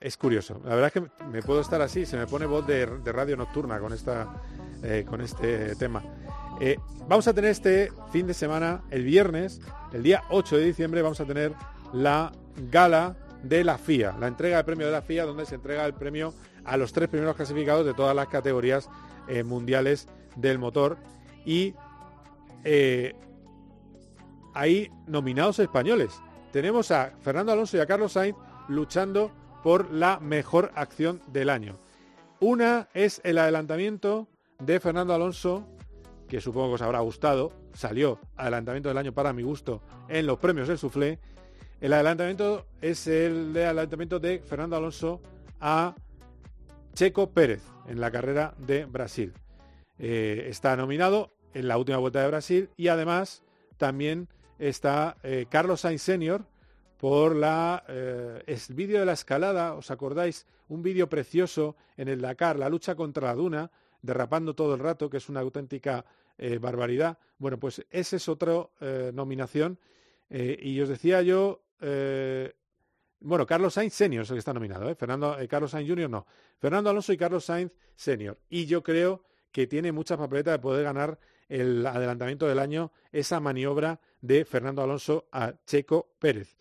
es curioso. La verdad es que me puedo estar así, se me pone voz de, radio nocturna con, esta, con este tema. vamos a tener este fin de semana, el viernes, el día 8 de diciembre, vamos a tener la gala de la FIA, la entrega del premio de la FIA, donde se entrega el premio a los tres primeros clasificados de todas las categorías eh, mundiales del motor. Y eh, hay nominados españoles. Tenemos a Fernando Alonso y a Carlos Sainz luchando por la mejor acción del año. Una es el adelantamiento de Fernando Alonso, que supongo que os habrá gustado, salió adelantamiento del año para mi gusto en los premios del Soufflé. El adelantamiento es el de adelantamiento de Fernando Alonso a Checo Pérez en la carrera de Brasil. Eh, está nominado en la última vuelta de Brasil y además también está eh, Carlos Sainz Senior por la, eh, el vídeo de la escalada, ¿os acordáis? Un vídeo precioso en el Dakar, la lucha contra la duna, derrapando todo el rato, que es una auténtica eh, barbaridad. Bueno, pues esa es otra nominación. y os decía yo, bueno, Carlos Sainz Senior es el que está nominado, Fernando, Carlos Sainz Junior no. Fernando Alonso y Carlos Sainz Senior. Y yo creo que tiene mucha papeleta de poder ganar el adelantamiento del año, esa maniobra de Fernando Alonso a Checo Pérez.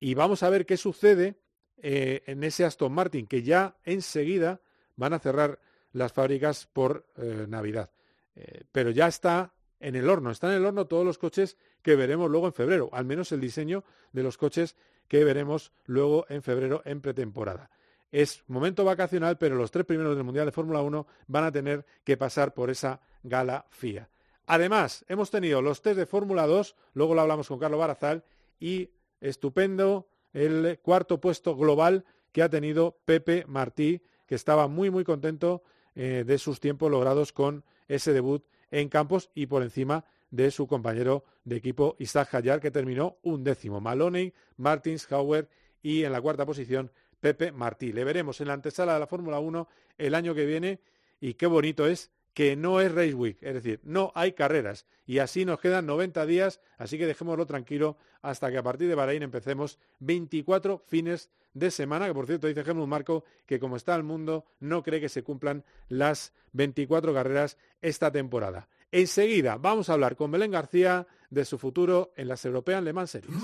Y vamos a ver qué sucede eh, en ese Aston Martin, que ya enseguida van a cerrar las fábricas por eh, Navidad. Eh, pero ya está en el horno, están en el horno todos los coches que veremos luego en febrero, al menos el diseño de los coches que veremos luego en febrero en pretemporada. Es momento vacacional, pero los tres primeros del Mundial de Fórmula 1 van a tener que pasar por esa gala FIA. Además, hemos tenido los test de Fórmula 2, luego lo hablamos con Carlos Barazal, y estupendo el cuarto puesto global que ha tenido Pepe Martí, que estaba muy muy contento eh, de sus tiempos logrados con ese debut en campos y por encima de su compañero de equipo Isaac Hayar, que terminó un décimo. Maloney, Martins, Hauer y en la cuarta posición Pepe Martí. Le veremos en la antesala de la Fórmula 1 el año que viene y qué bonito es que no es Race Week, es decir, no hay carreras. Y así nos quedan 90 días, así que dejémoslo tranquilo hasta que a partir de Bahrein empecemos 24 fines de semana, que por cierto dice Helmut Marco que como está el mundo no cree que se cumplan las 24 carreras esta temporada. Enseguida vamos a hablar con Belén García de su futuro en las European Le Mans Series.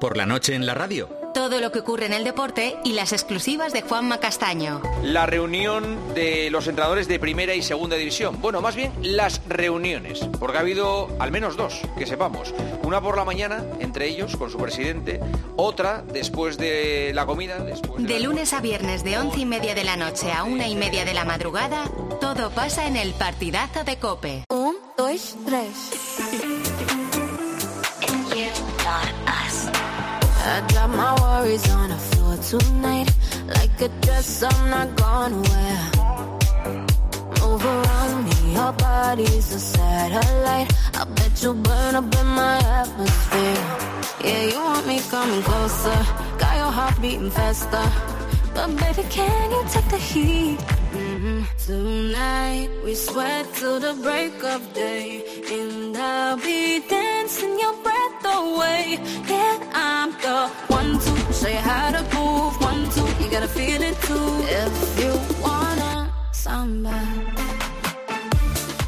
Por la noche en la radio. Todo lo que ocurre en el deporte y las exclusivas de Juanma Castaño. La reunión de los entrenadores de primera y segunda división. Bueno, más bien las reuniones, porque ha habido al menos dos, que sepamos. Una por la mañana, entre ellos, con su presidente. Otra después de la comida. Después de, lunes a viernes de once y media de la noche a una y media de la madrugada, todo pasa en el partidazo de Cope. Un, dos, tres. I drop my worries on the floor tonight. Like a dress I'm not gonna wear. Move around me, your body's a satellite. I bet you burn up in my atmosphere. Yeah, you want me coming closer. Got your heart beating faster. But baby, can you take the heat? Mm-hmm. Tonight we sweat till the break of day, and I'll be dancing your breath the two, you.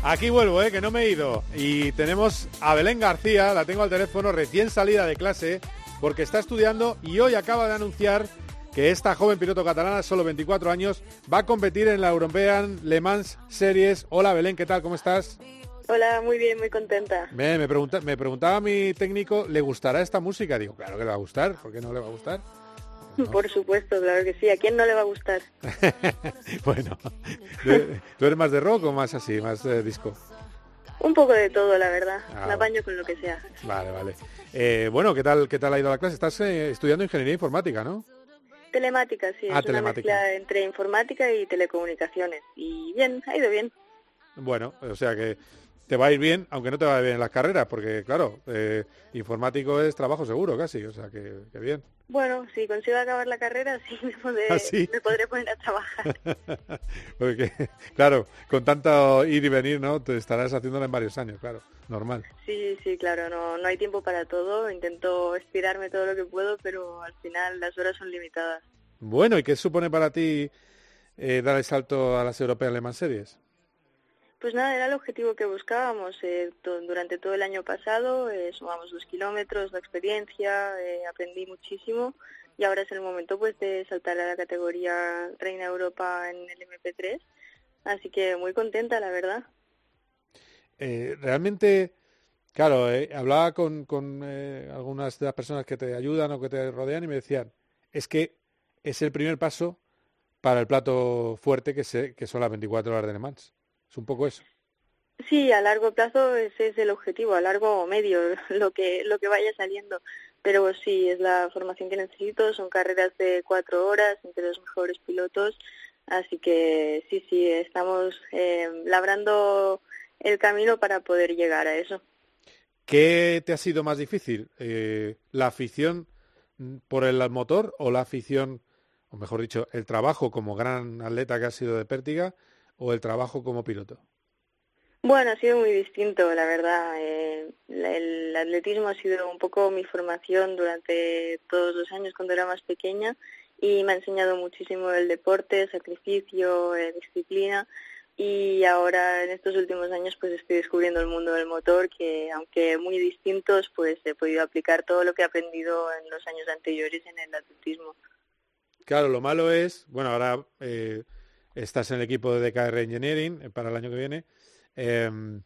Aquí vuelvo, eh, que no me he ido. Y tenemos a Belén García, la tengo al teléfono recién salida de clase, porque está estudiando y hoy acaba de anunciar que esta joven piloto catalana, solo 24 años, va a competir en la European Le Mans Series. Hola Belén, ¿qué tal? ¿Cómo estás? Hola, muy bien, muy contenta. Me, me, pregunta, me preguntaba mi técnico, ¿le gustará esta música? Digo, claro que le va a gustar, ¿por qué no le va a gustar? Por supuesto, claro que sí. ¿A quién no le va a gustar? bueno, ¿tú eres más de rock o más así, más de disco? Un poco de todo, la verdad. Ah, Me apaño con lo que sea. Vale, vale. Eh, bueno, ¿qué tal, ¿qué tal ha ido la clase? Estás eh, estudiando ingeniería informática, ¿no? Telemática, sí. Ah, es una mezcla entre informática y telecomunicaciones. Y bien, ha ido bien. Bueno, o sea que te va a ir bien, aunque no te va a ir bien en las carreras, porque claro, eh, informático es trabajo seguro casi, o sea que, bien. Bueno, si consigo acabar la carrera, sí me, ¿Ah, me podré poner a trabajar. porque, claro, con tanto ir y venir, ¿no? Te estarás haciéndolo en varios años, claro, normal. Sí, sí, claro, no, no hay tiempo para todo, intento estirarme todo lo que puedo, pero al final las horas son limitadas. Bueno, ¿y qué supone para ti eh, dar el salto a las Europeas Le Mans Series? Pues nada, era el objetivo que buscábamos. Eh, durante todo el año pasado eh, sumamos dos kilómetros, la experiencia, eh, aprendí muchísimo y ahora es el momento pues de saltar a la categoría Reina Europa en el MP3. Así que muy contenta, la verdad. Eh, realmente, claro, hablaba con, con algunas de las personas que te ayudan o que te rodean y me decían, es que es el primer paso para el plato fuerte que, que son las 24 horas de Le Mans. Es un poco eso. Sí, a largo plazo ese es el objetivo, a largo o medio, lo que, lo que vaya saliendo. Pero sí, es la formación que necesito, son carreras de cuatro horas entre los mejores pilotos, así que sí, sí, estamos eh, labrando el camino para poder llegar a eso. ¿Qué te ha sido más difícil? Eh, ¿La afición por el motor o la afición, o mejor dicho, el trabajo como gran atleta que ha sido de Pértiga o el trabajo como piloto? Bueno, ha sido muy distinto, la verdad. Eh, el atletismo ha sido un poco mi formación durante todos los años cuando era más pequeña y me ha enseñado muchísimo el deporte, sacrificio, eh, disciplina y ahora en estos últimos años pues estoy descubriendo el mundo del motor que aunque muy distintos pues he podido aplicar todo lo que he aprendido en los años anteriores en el atletismo. Claro, lo malo es, bueno, ahora eh, estás en el equipo de DKR Engineering para el año que viene Em,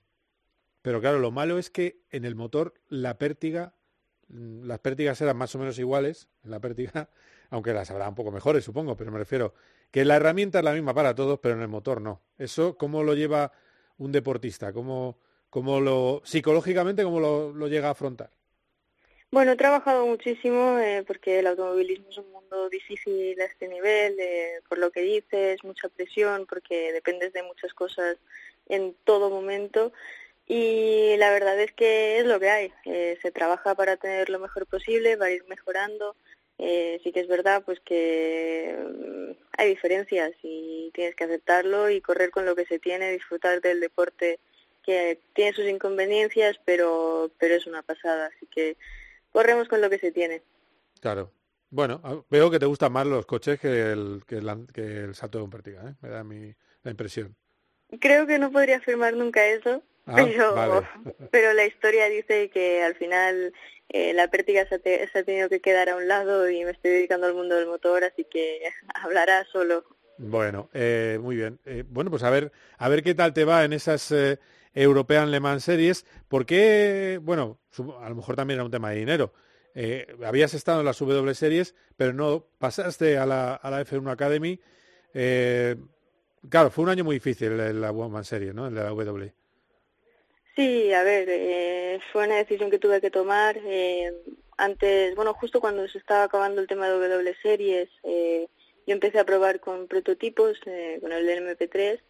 pero claro, lo malo es que en el motor la pértiga, mm, las pértigas eran más o menos iguales en la pértiga, aunque las habrá un poco mejores, supongo, pero me refiero que la herramienta es la misma para todos, pero en el motor no. Eso, ¿cómo lo lleva un deportista? ¿Cómo, cómo lo, psicológicamente, cómo lo, llega a afrontar? Bueno, he trabajado muchísimo eh, porque el automovilismo es un difícil a este nivel, eh, por lo que dices, mucha presión, porque dependes de muchas cosas en todo momento y la verdad es que es lo que hay. Eh, se trabaja para tener lo mejor posible, para ir mejorando. Eh, sí que es verdad pues que mm, hay diferencias y tienes que aceptarlo y correr con lo que se tiene, disfrutar del deporte que tiene sus inconveniencias, pero pero es una pasada, así que corremos con lo que se tiene. Claro. Bueno, veo que te gustan más los coches que el, que el, que el salto de un pértiga, ¿eh? me da mi, la impresión. Creo que no podría afirmar nunca eso, ah, pero, pero la historia dice que al final eh, la pértiga se ha, tenido que quedar a un lado y me estoy dedicando al mundo del motor, así que hablará solo. Bueno, eh, muy bien. Eh, bueno, pues a ver, a ver qué tal te va en esas eh, European Le Mans Series. porque bueno, a lo mejor también era un tema de dinero. Habías estado en las W Series, pero no pasaste a la, a la F1 Academy. Claro, fue un año muy difícil en la Woman Series, ¿no? En la W. Sí, a ver, eh, fue una decisión que tuve que tomar. Eh, antes, bueno, justo cuando se estaba acabando el tema de W Series, eh, yo empecé a probar con prototipos, eh, con el MP3,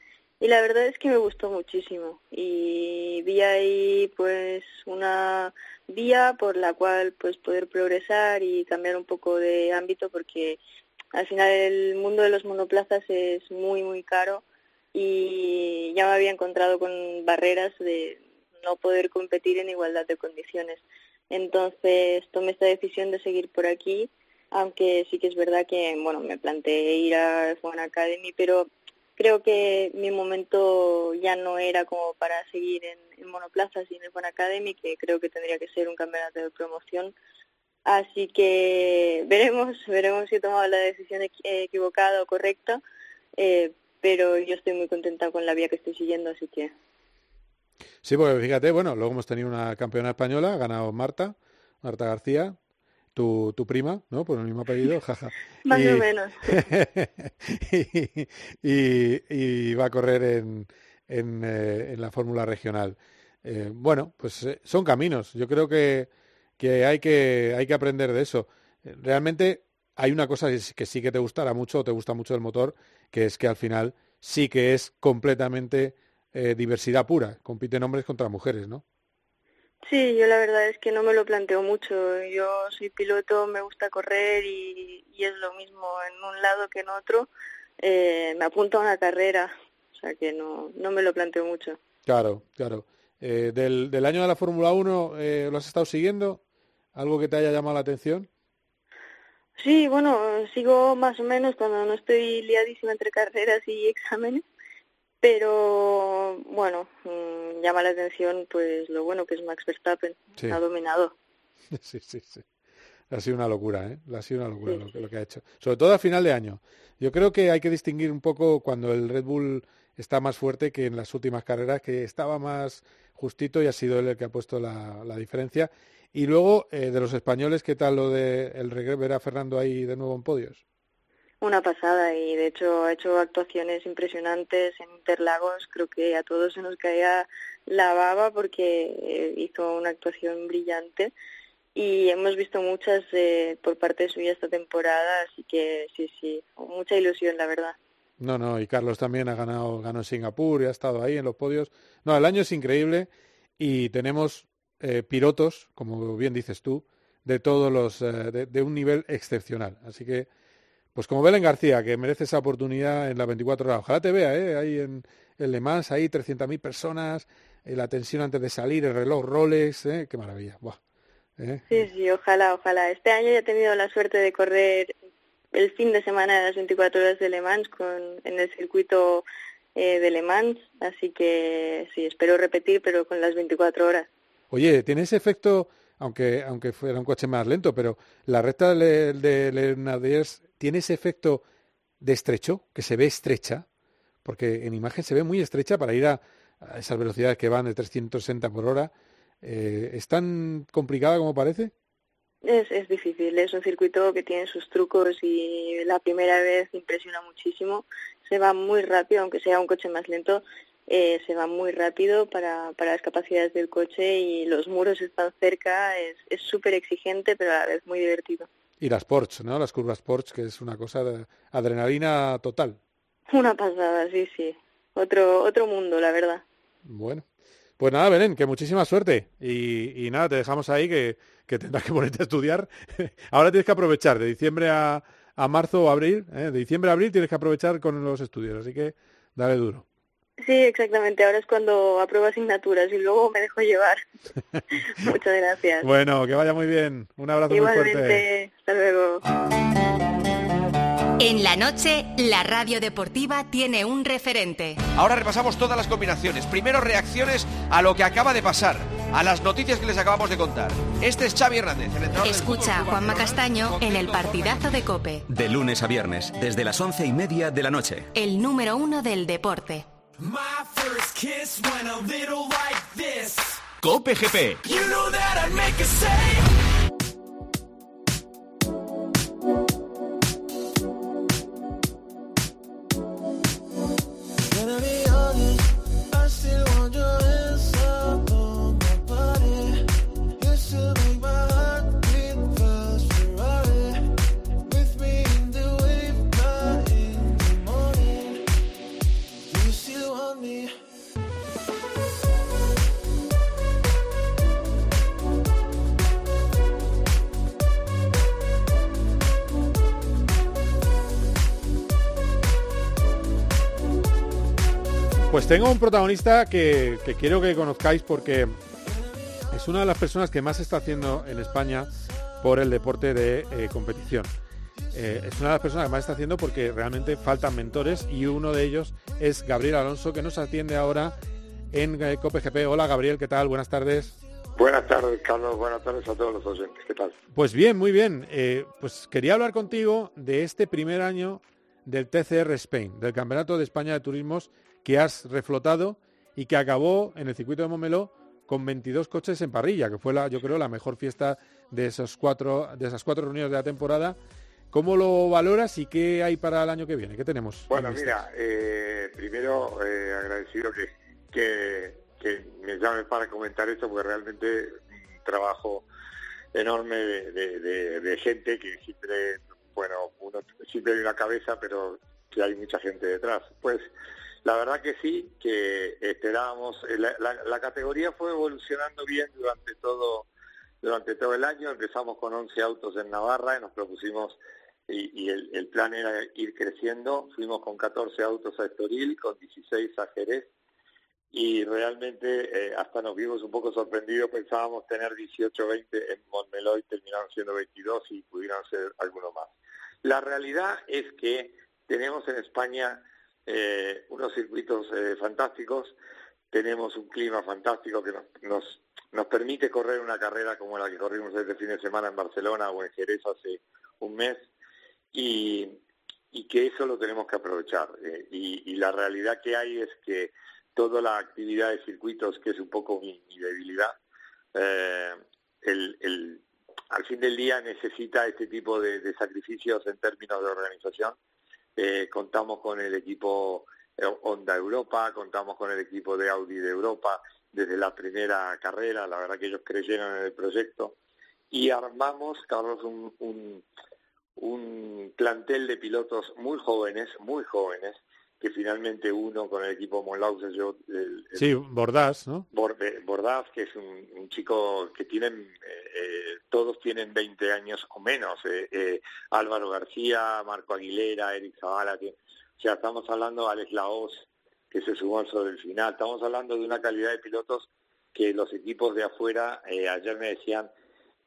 y la verdad es que me gustó muchísimo. Y vi ahí, pues, una vía por la cual, pues, poder progresar y cambiar un poco de ámbito, porque al final el mundo de los monoplazas es muy, muy caro y ya me había encontrado con barreras de no poder competir en igualdad de condiciones. Entonces tomé esta decisión de seguir por aquí, aunque sí que es verdad que, bueno, me planteé ir a F1 Academy, pero creo que mi momento ya no era como para seguir en, monoplazas y en F1 Academy, que creo que tendría que ser un campeonato de promoción. Así que veremos, veremos si he tomado la decisión equivocada o correcta, eh, pero yo estoy muy contenta con la vía que estoy siguiendo, así que... Sí, porque fíjate, bueno, luego hemos tenido una campeona española, ha ganado Marta, Marta García, tu, tu prima, ¿no? Por el mismo apellido, jaja. Más o menos. y, va a correr en, en, eh, en la fórmula regional. Eh, bueno, pues son caminos. Yo creo que que hay que, hay que aprender de eso. Realmente hay una cosa que sí que te gustará mucho o te gusta mucho del motor, que es que al final sí que es completamente eh, diversidad pura. Compiten hombres contra mujeres, ¿no? Sí, yo la verdad es que no me lo planteo mucho. Yo soy piloto, me gusta correr y, es lo mismo en un lado que en otro. Eh, me apunto a una carrera, o sea que no, no me lo planteo mucho. Claro, claro. Eh, del, del año de la Fórmula 1, ¿lo has estado siguiendo? ¿Algo que te haya llamado la atención? Sí, bueno, sigo más o menos cuando no estoy liadísima entre carreras y exámenes, pero bueno, mm, llama la atención pues lo bueno que es Max Verstappen, ha dominado. Sí, sí, sí. Ha sido una locura, ¿eh? Ha sido una locura lo, lo, que ha hecho. Sobre todo a final de año. Yo creo que hay que distinguir un poco cuando el Red Bull está más fuerte que en las últimas carreras, que estaba más justito y ha sido él el que ha puesto la, diferencia. Y luego, eh, de los españoles, ¿qué tal lo de el ver a Fernando ahí de nuevo en podios? Una pasada y de hecho ha hecho actuaciones impresionantes en Interlagos. Creo que a todos se nos caía la baba porque eh, hizo una actuación brillante y hemos visto muchas eh, por parte suya esta temporada, así que sí, sí, mucha ilusión, la verdad. No, no, y Carlos también ha ganado, ganó en Singapur y ha estado ahí en los podios. No, el año es increíble y tenemos eh, pilotos, como bien dices tú, de todos los, de un nivel excepcional. Así que pues como Belén García, que merece esa oportunidad en las 24 horas. Ojalá te vea, ¿eh? Ahí en, Le Mans, ahí 300.000 personas, eh, la tensión antes de salir, el reloj Rolex, ¿eh? Qué maravilla. Buah. ¿eh? Sí, sí, ojalá, ojalá. Este año ya he tenido la suerte de correr el fin de semana de las 24 horas de Le Mans con, en el circuito eh, de Le Mans, así que sí, espero repetir, pero con las 24 horas. Oye, ¿tiene ese efecto aunque, aunque fuera un coche más lento, pero la recta de, de, tiene ese efecto de estrecho, que se ve estrecha, porque en imagen se ve muy estrecha para ir a, esas velocidades que van de 360 por hora. Eh, ¿Es tan complicada como parece? Es, es difícil, es un circuito que tiene sus trucos y la primera vez impresiona muchísimo. Se va muy rápido, aunque sea un coche más lento, eh, se va muy rápido para, para las capacidades del coche y los muros están cerca, es súper exigente pero a la vez muy divertido. Y las Porsche, ¿no? Las curvas Porsche, que es una cosa de adrenalina total. Una pasada, sí, sí. Otro, otro mundo, la verdad. Bueno. Pues nada, Belén, que muchísima suerte. Y, y nada, te dejamos ahí que, que tendrás que ponerte a estudiar. Ahora tienes que aprovechar de diciembre a, a marzo o abril. ¿eh? De diciembre a abril tienes que aprovechar con los estudios. Así que dale duro. Sí, exactamente. Ahora es cuando apruebo asignaturas y luego me dejo llevar. Muchas gracias. Bueno, que vaya muy bien. Un abrazo muy fuerte. Hasta luego. En la noche, la radio deportiva tiene un referente. Ahora repasamos todas las combinaciones. Primero, reacciones a lo que acaba de pasar, a las noticias que les acabamos de contar. Este es Xavi Hernández. Escucha a Juanma Castaño en el partidazo de Cope. De lunes a viernes, desde las once y media de la noche. El número uno del deporte. My first kiss went a little like this. Cope GP. You know that I'd make a save. Pues tengo un protagonista que, quiero que conozcáis porque es una de las personas que más está haciendo en España por el deporte de eh, competición. Eh, es una de las personas que más está haciendo porque realmente faltan mentores y uno de ellos es Gabriel Alonso que nos atiende ahora en eh, COPGP. Hola Gabriel, ¿qué tal? Buenas tardes. Buenas tardes, Carlos. Buenas tardes a todos los oyentes. ¿Qué tal? Pues bien, muy bien. pues quería hablar contigo de este primer año del TCR Spain, del Campeonato de España de Turismos que has reflotado y que acabó en el circuito de Momeló con 22 coches en parrilla, que fue la, yo creo la mejor fiesta de esos cuatro de esas cuatro reuniones de la temporada. ¿Cómo lo valoras y qué hay para el año que viene? ¿Qué tenemos? Bueno, mira, eh, primero eh, agradecido que, que, me llames para comentar esto, porque realmente un trabajo enorme de, de gente que siempre, bueno, uno siempre hay una cabeza, pero que hay mucha gente detrás. Pues la verdad que sí, que esperábamos, eh, la, categoría fue evolucionando bien durante todo durante todo el año, empezamos con 11 autos en Navarra y nos propusimos, y, el, plan era ir creciendo, fuimos con 14 autos a Estoril, con 16 a Jerez, y realmente eh, hasta nos vimos un poco sorprendidos, pensábamos tener 18 20 en Montmeló y terminaron siendo 22 y pudieran ser algunos más. La realidad es que tenemos en España eh, unos circuitos eh, fantásticos tenemos un clima fantástico que nos, nos, nos permite correr una carrera como la que corrimos este fin de semana en Barcelona o en Jerez hace un mes y, y que eso lo tenemos que aprovechar. Eh, y, la realidad que hay es que toda la actividad de circuitos, que es un poco mi, debilidad, eh, el, el, al fin del día necesita este tipo de, sacrificios en términos de organización. Eh, contamos con el equipo Honda Europa, contamos con el equipo de Audi de Europa desde la primera carrera, la verdad que ellos creyeron en el proyecto. Y armamos, Carlos, un, un plantel de pilotos muy jóvenes, muy jóvenes, que finalmente uno con el equipo Monlau se llevó... El, sí, Bordás, ¿no? Bordás, que es un, chico que tienen, eh, eh, todos tienen 20 años o menos. Eh, Álvaro García, Marco Aguilera, Eric Zavala, o sea, estamos hablando de Alex Laos, que se sumó sobre el final. Estamos hablando de una calidad de pilotos que los equipos de afuera, ayer me decían,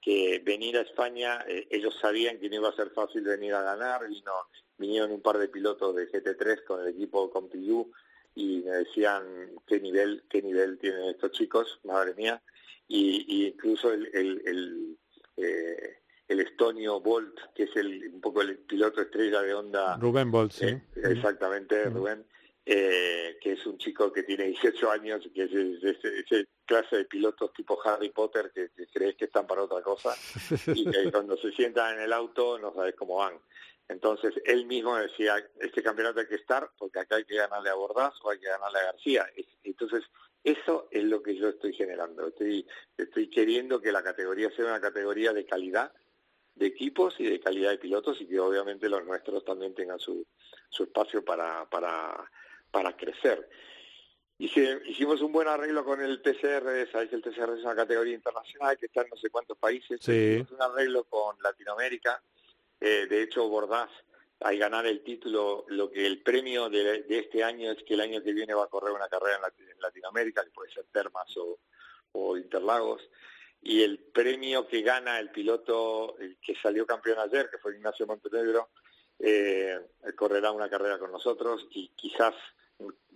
que venir a España, eh, ellos sabían que no iba a ser fácil venir a ganar, vino, vinieron un par de pilotos de GT3 con el equipo Compilú y me decían qué nivel, qué nivel tienen estos chicos, madre mía, y, incluso el, el, el, eh, el, estonio Bolt, que es el, un poco el piloto estrella de onda. Rubén Bolt, sí. Eh, exactamente, Rubén eh, que es un chico que tiene 18 años, que es ese, clase de pilotos tipo Harry Potter que, crees que están para otra cosa y que cuando se sientan en el auto no sabes cómo van. Entonces él mismo decía, este campeonato hay que estar porque acá hay que ganarle a Bordaz o hay que ganarle a García. Entonces eso es lo que yo estoy generando. Estoy, estoy queriendo que la categoría sea una categoría de calidad de equipos y de calidad de pilotos y que obviamente los nuestros también tengan su, su espacio para, para para crecer. Hicimos un buen arreglo con el TCR, sabéis que el TCR es una categoría internacional que está en no sé cuántos países. Hicimos un arreglo con Latinoamérica. Eh, de hecho, Bordaz, al ganar el título, lo que el premio de, este año es que el año que viene va a correr una carrera en, Latinoamérica, que puede ser Termas o, Interlagos. Y el premio que gana el piloto que salió campeón ayer, que fue Ignacio Montenegro, eh, correrá una carrera con nosotros y quizás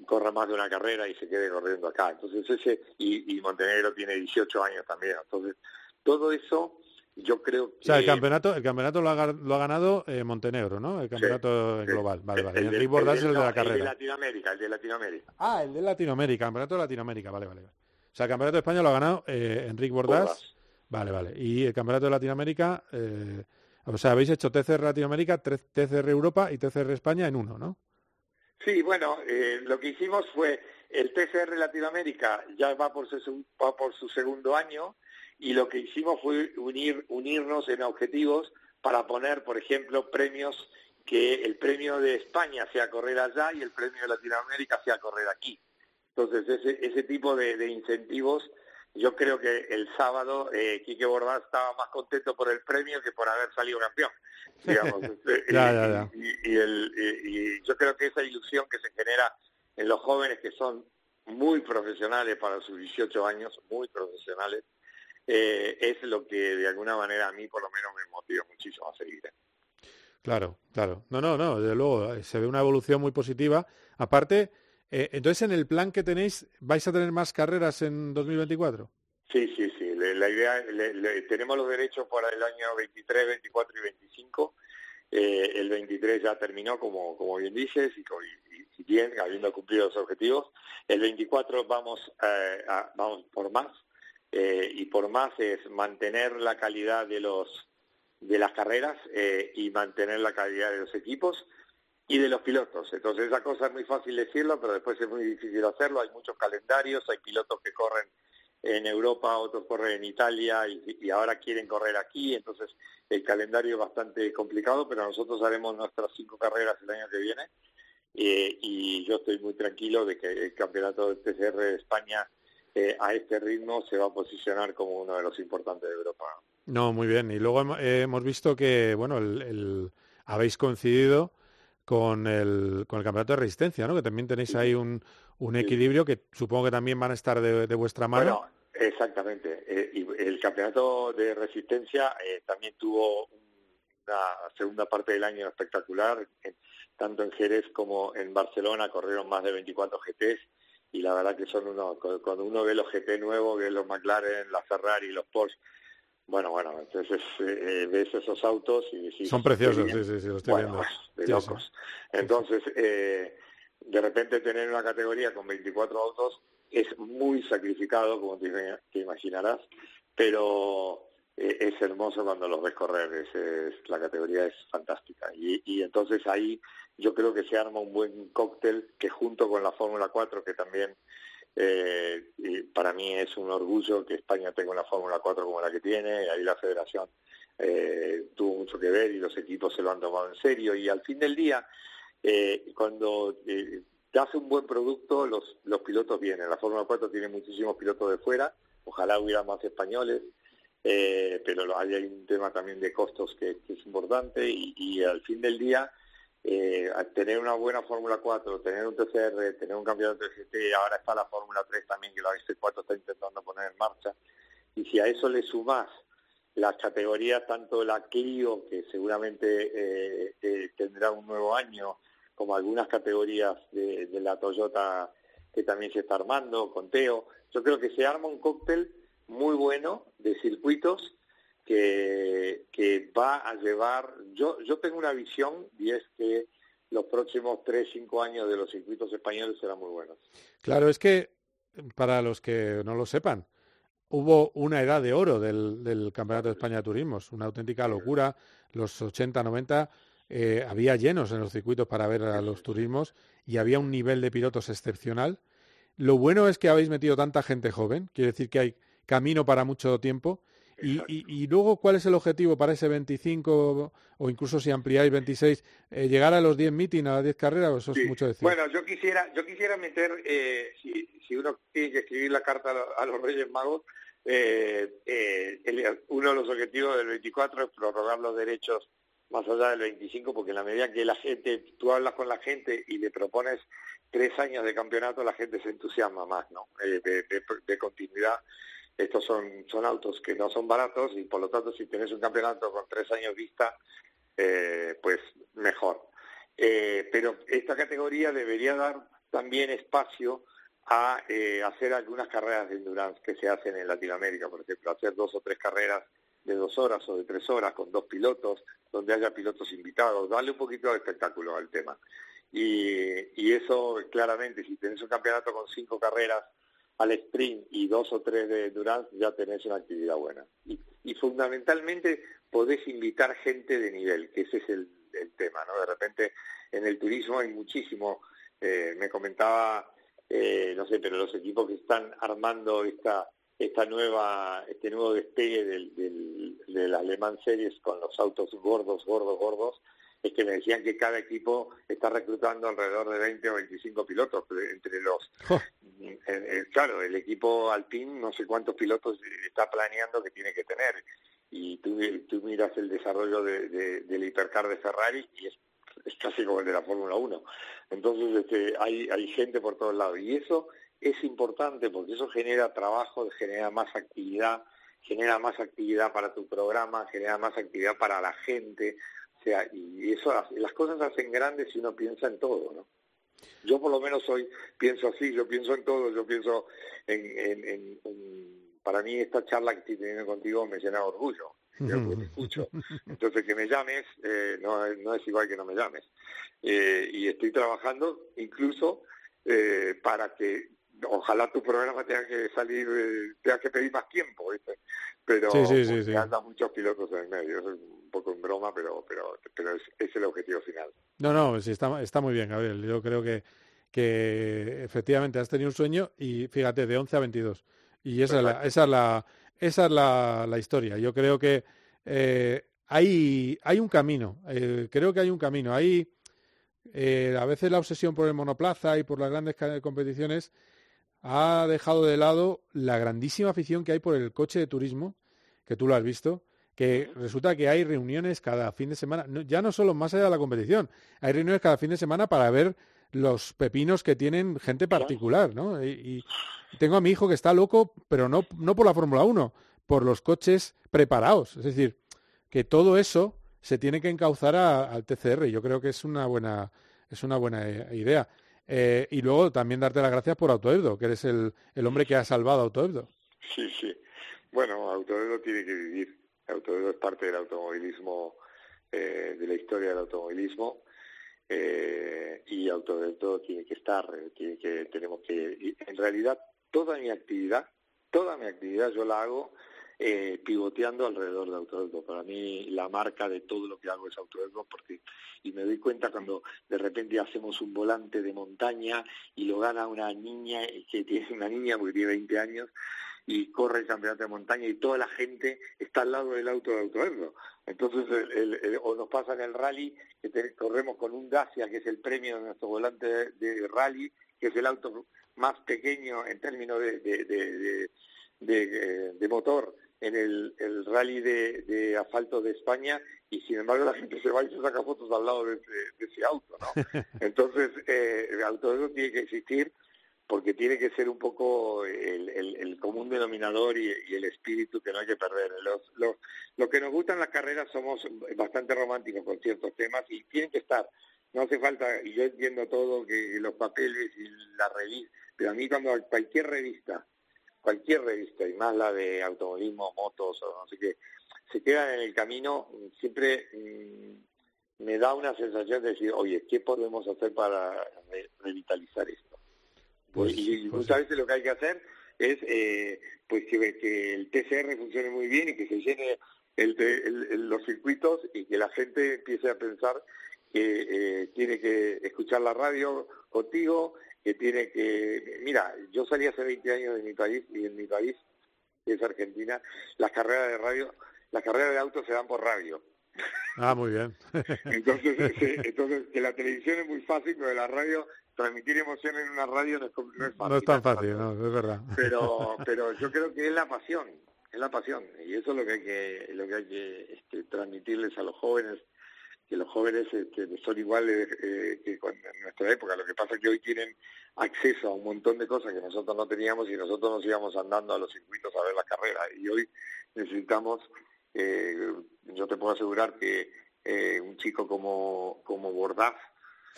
corra más de una carrera y se quede corriendo acá. Entonces ese, y, Montenegro tiene 18 años también. Entonces, todo eso yo creo que... O sea, el campeonato, el campeonato lo, ha, lo ha ganado eh, Montenegro, ¿no? El campeonato global. Vale, vale. El, el, es el de la carrera. El de Latinoamérica, el de Latinoamérica. Ah, el de Latinoamérica, campeonato de Latinoamérica, vale, vale. O sea, el campeonato de España lo ha ganado eh, Enrique Bordás. Vale, vale. Y el campeonato de Latinoamérica, eh, o sea, habéis hecho TCR Latinoamérica, TCR Europa y TCR España en uno, ¿no? Sí, bueno, eh, lo que hicimos fue el TCR Latinoamérica ya va por su, va por su segundo año y lo que hicimos fue unir, unirnos en objetivos para poner, por ejemplo, premios que el premio de España sea correr allá y el premio de Latinoamérica sea correr aquí. Entonces, ese, ese tipo de incentivos yo creo que el sábado eh, Quique Bordás estaba más contento por el premio que por haber salido campeón. Digamos. Y, y, yo creo que esa ilusión que se genera en los jóvenes que son muy profesionales para sus 18 años, muy profesionales, eh, es lo que de alguna manera a mí por lo menos me motiva muchísimo a seguir. ¿eh? Claro, claro. No, no, no, desde luego eh, se ve una evolución muy positiva. Aparte, eh, entonces, en el plan que tenéis, ¿vais a tener más carreras en 2024? Sí, sí, sí. La idea, tenemos los derechos para el año 23, 24 y 25. Eh, el 23 ya terminó, como, como bien dices, y, bien, habiendo cumplido los objetivos. El 24 vamos, eh, vamos por más, y por más es mantener la calidad de los de las carreras y mantener la calidad de los equipos y de los pilotos. Entonces esa cosa es muy fácil decirlo, pero después es muy difícil hacerlo. Hay muchos calendarios, hay pilotos que corren en Europa, otros corren en Italia y, ahora quieren correr aquí, entonces el calendario es bastante complicado, pero nosotros haremos nuestras cinco carreras el año que viene eh, y yo estoy muy tranquilo de que el campeonato de TCR de España eh, a este ritmo se va a posicionar como uno de los importantes de Europa. No, muy bien. Y luego hemos visto que, bueno, el habéis coincidido con el, con el campeonato de resistencia, ¿no? Que también tenéis ahí un, un equilibrio que supongo que también van a estar de, vuestra mano. Bueno, exactamente. Eh, y el campeonato de resistencia eh, también tuvo una segunda parte del año espectacular, tanto en Jerez como en Barcelona corrieron más de 24 GTs y la verdad que son uno, cuando uno ve los GT nuevos, ve los McLaren, la Ferrari, los Porsche, bueno, bueno, entonces eh, ves esos autos y Son preciosos, sí, sí, sí, lo estoy viendo. De locos. Entonces, eh, de repente tener una categoría con 24 autos es muy sacrificado, como te, imaginarás, pero eh, es hermoso cuando los ves correr, es, la categoría es fantástica. Y, y entonces ahí yo creo que se arma un buen cóctel que junto con la Fórmula 4, que también eh, y para mí es un orgullo que España tenga una Fórmula 4 como la que tiene, ahí la federación eh, tuvo mucho que ver y los equipos se lo han tomado en serio y al fin del día, eh, cuando eh, te hace un buen producto, los, los pilotos vienen. La Fórmula 4 tiene muchísimos pilotos de fuera, ojalá hubiera más españoles, eh, pero hay un tema también de costos que, es importante y, y al fin del día eh, tener una buena Fórmula 4, tener un TCR, tener un campeonato de GT, ahora está la Fórmula 3 también que la visto 4 está intentando poner en marcha. Y si a eso le sumas las categorías, tanto la Clio, que seguramente eh, eh, tendrá un nuevo año, como algunas categorías de, de, la Toyota que también se está armando, con Teo, yo creo que se arma un cóctel muy bueno de circuitos que, que va a llevar, yo, yo tengo una visión y es que los próximos 3, 5 años de los circuitos españoles serán muy buenos. Claro, es que para los que no lo sepan, hubo una edad de oro del, del Campeonato de España de Turismos, una auténtica locura, los 80, 90 eh, había llenos en los circuitos para ver a los turismos y había un nivel de pilotos excepcional. Lo bueno es que habéis metido tanta gente joven, quiere decir que hay camino para mucho tiempo y, y, luego, ¿cuál es el objetivo para ese 25 o incluso si ampliáis 26? Eh, ¿Llegar a los 10 meetings, a las 10 carreras? Eso es mucho decir. Bueno, yo quisiera, yo quisiera meter, eh, si, si, uno tiene que escribir la carta a los Reyes Magos, eh, eh, el, uno de los objetivos del 24 es prorrogar los derechos más allá del 25, porque en la medida que la gente, tú hablas con la gente y le propones tres años de campeonato, la gente se entusiasma más, ¿no? Eh, de, de, de continuidad estos son, son autos que no son baratos y por lo tanto si tienes un campeonato con tres años vista, eh, pues mejor. Eh, pero esta categoría debería dar también espacio a eh, hacer algunas carreras de endurance que se hacen en Latinoamérica, por ejemplo, hacer dos o tres carreras de dos horas o de tres horas con dos pilotos, donde haya pilotos invitados, darle un poquito de espectáculo al tema. Y, y eso claramente, si tenés un campeonato con cinco carreras, al sprint y dos o tres de Durán ya tenés una actividad buena. Y, y, fundamentalmente podés invitar gente de nivel, que ese es el, el tema, ¿no? De repente en el turismo hay muchísimo, eh, me comentaba, eh, no sé, pero los equipos que están armando esta esta nueva este nuevo despegue del, del, del Alemán Series con los autos gordos, gordos, gordos, es que me decían que cada equipo está reclutando alrededor de 20 o 25 pilotos entre los claro el equipo Alpine no sé cuántos pilotos está planeando que tiene que tener. Y tú, miras el desarrollo de, de, del hipercar de Ferrari y es, es casi como el de la Fórmula 1 entonces este, hay, hay gente por todos lados. Y eso es importante porque eso genera trabajo genera más actividad genera más actividad para tu programa genera más actividad para la gente. O sea, y eso, las cosas hacen grandes si uno piensa en todo, ¿no? Yo por lo menos hoy pienso así, yo pienso en todo, yo pienso en, en, en, en para mí esta charla que estoy teniendo contigo me llena de orgullo, yo te escucho. Entonces que me llames eh, no, no es igual que no me llames. Eh, y estoy trabajando incluso eh, para que ojalá tu programa tenga que salir, eh, tenga que pedir más tiempo, ¿viste? Pero sí, sí, sí, sí. andan muchos pilotos en el medio, eso es un poco en broma, pero pero pero es, es el objetivo final. No, no, sí, está, está muy bien, Gabriel. Yo creo que, que efectivamente has tenido un sueño y fíjate, de 11 a 22. Y esa es la, esa es la, esa es la, la historia. Yo creo que eh, hay, hay un camino, eh, creo que hay un camino. Hay eh, a veces la obsesión por el monoplaza y por las grandes competiciones ha dejado de lado la grandísima afición que hay por el coche de turismo, que tú lo has visto, que resulta que hay reuniones cada fin de semana, no, ya no solo más allá de la competición, hay reuniones cada fin de semana para ver los pepinos que tienen gente particular, ¿no? Y, y tengo a mi hijo que está loco, pero no, no por la Fórmula 1, por los coches preparados. Es decir, que todo eso se tiene que encauzar a, al TCR. Yo creo que es una buena, es una buena idea. Eh, y luego también darte las gracias por Autoebdo, que eres el, el hombre que ha salvado Autoebdo. Sí, sí. Bueno, Autoebdo tiene que vivir. Autoebdo es parte del automovilismo, eh, de la historia del automovilismo. Eh, y Autoebdo tiene que estar, tiene que, tenemos que, en realidad toda mi actividad, toda mi actividad yo la hago eh, pivoteando alrededor de Autodesco. Para mí la marca de todo lo que hago es Autodesco porque y me doy cuenta cuando de repente hacemos un volante de montaña y lo gana una niña que tiene una niña porque tiene 20 años y corre el campeonato de montaña y toda la gente está al lado del auto de Autodesco. Entonces, o nos pasa en el rally que corremos con un Dacia, que es el premio de nuestro volante de, rally, que es el auto más pequeño en términos de, de motor en el, el rally de, de, asfalto de España y sin embargo la gente se va y se saca fotos al lado de ese, de ese auto, ¿no? Entonces, eh, el auto tiene que existir porque tiene que ser un poco el, el, el común denominador y, y, el espíritu que no hay que perder. Los, los, lo que nos gustan las carreras somos bastante románticos con ciertos temas y tienen que estar. No hace falta, y yo entiendo todo, que los papeles y la revista, pero a mí cuando cualquier revista cualquier revista, y más la de automovilismo, motos o no sé qué, se quedan en el camino, siempre mm, me da una sensación de decir, oye, ¿qué podemos hacer para revitalizar esto? Pues, y pues muchas veces lo que hay que hacer es eh, pues que, el TCR funcione muy bien y que se llene los circuitos y que la gente empiece a pensar que eh, tiene que escuchar la radio contigo, que tiene que... Mira, yo salí hace 20 años de mi país y en mi país, que es Argentina, las carreras de radio, las carreras de autos se dan por radio. Ah, muy bien. entonces, entonces, que la televisión es muy fácil, pero la radio, transmitir emoción en una radio no es, no es fácil. No es tan fácil, no, es verdad. Pero, pero yo creo que es la pasión, es la pasión, y eso es lo que hay que, lo que, hay que este, transmitirles a los jóvenes que los jóvenes este, son iguales eh, que en nuestra época. Lo que pasa es que hoy tienen acceso a un montón de cosas que nosotros no teníamos y nosotros nos íbamos andando a los circuitos a ver la carrera. Y hoy necesitamos, eh, yo te puedo asegurar que eh, un chico como, como Bordaz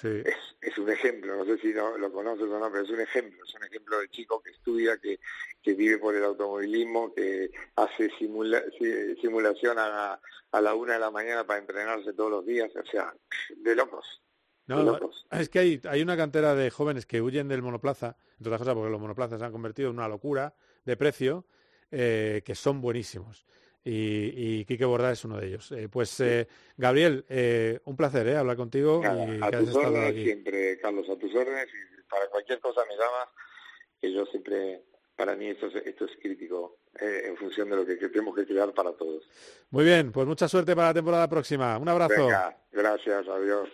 es, es, un ejemplo, no sé si lo conoces o no, pero es un ejemplo, es un ejemplo de chico que estudia, que, que vive por el automovilismo, que hace simulación a, a la una de la mañana para entrenarse todos los días, o sea, de locos. No, es que hay, hay una cantera de jóvenes que huyen del monoplaza, entre otras cosas porque los monoplazas se han convertido en una locura de precio, eh, que son buenísimos y, y Quique Borda es uno de ellos. Eh, pues eh, Gabriel, eh, un placer eh, hablar contigo. y a tus órdenes siempre, Carlos, a tus órdenes y para cualquier cosa me llamas, que yo siempre, para mí esto es, esto es crítico en función de lo que, tenemos que crear para todos. Muy bien, pues mucha suerte para la temporada próxima. Un abrazo. Venga, gracias, adiós.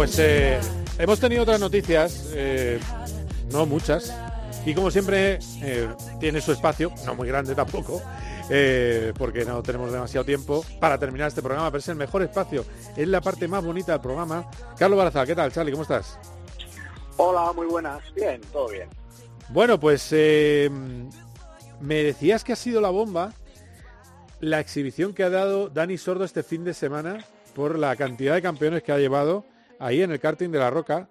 Pues eh, hemos tenido otras noticias, eh, no muchas, y como siempre eh, tiene su espacio, no muy grande tampoco, porque no tenemos demasiado tiempo para terminar este programa, pero es el mejor espacio, es la parte más bonita del programa. Carlos Barazal, ¿qué tal, Charlie? ¿Cómo estás? Hola, muy buenas. Bien, todo bien. Bueno, pues me decías que ha sido la bomba la exhibición que ha dado Dani Sordo este fin de semana por la cantidad de campeones que ha llevado ahí en el karting de la Roca,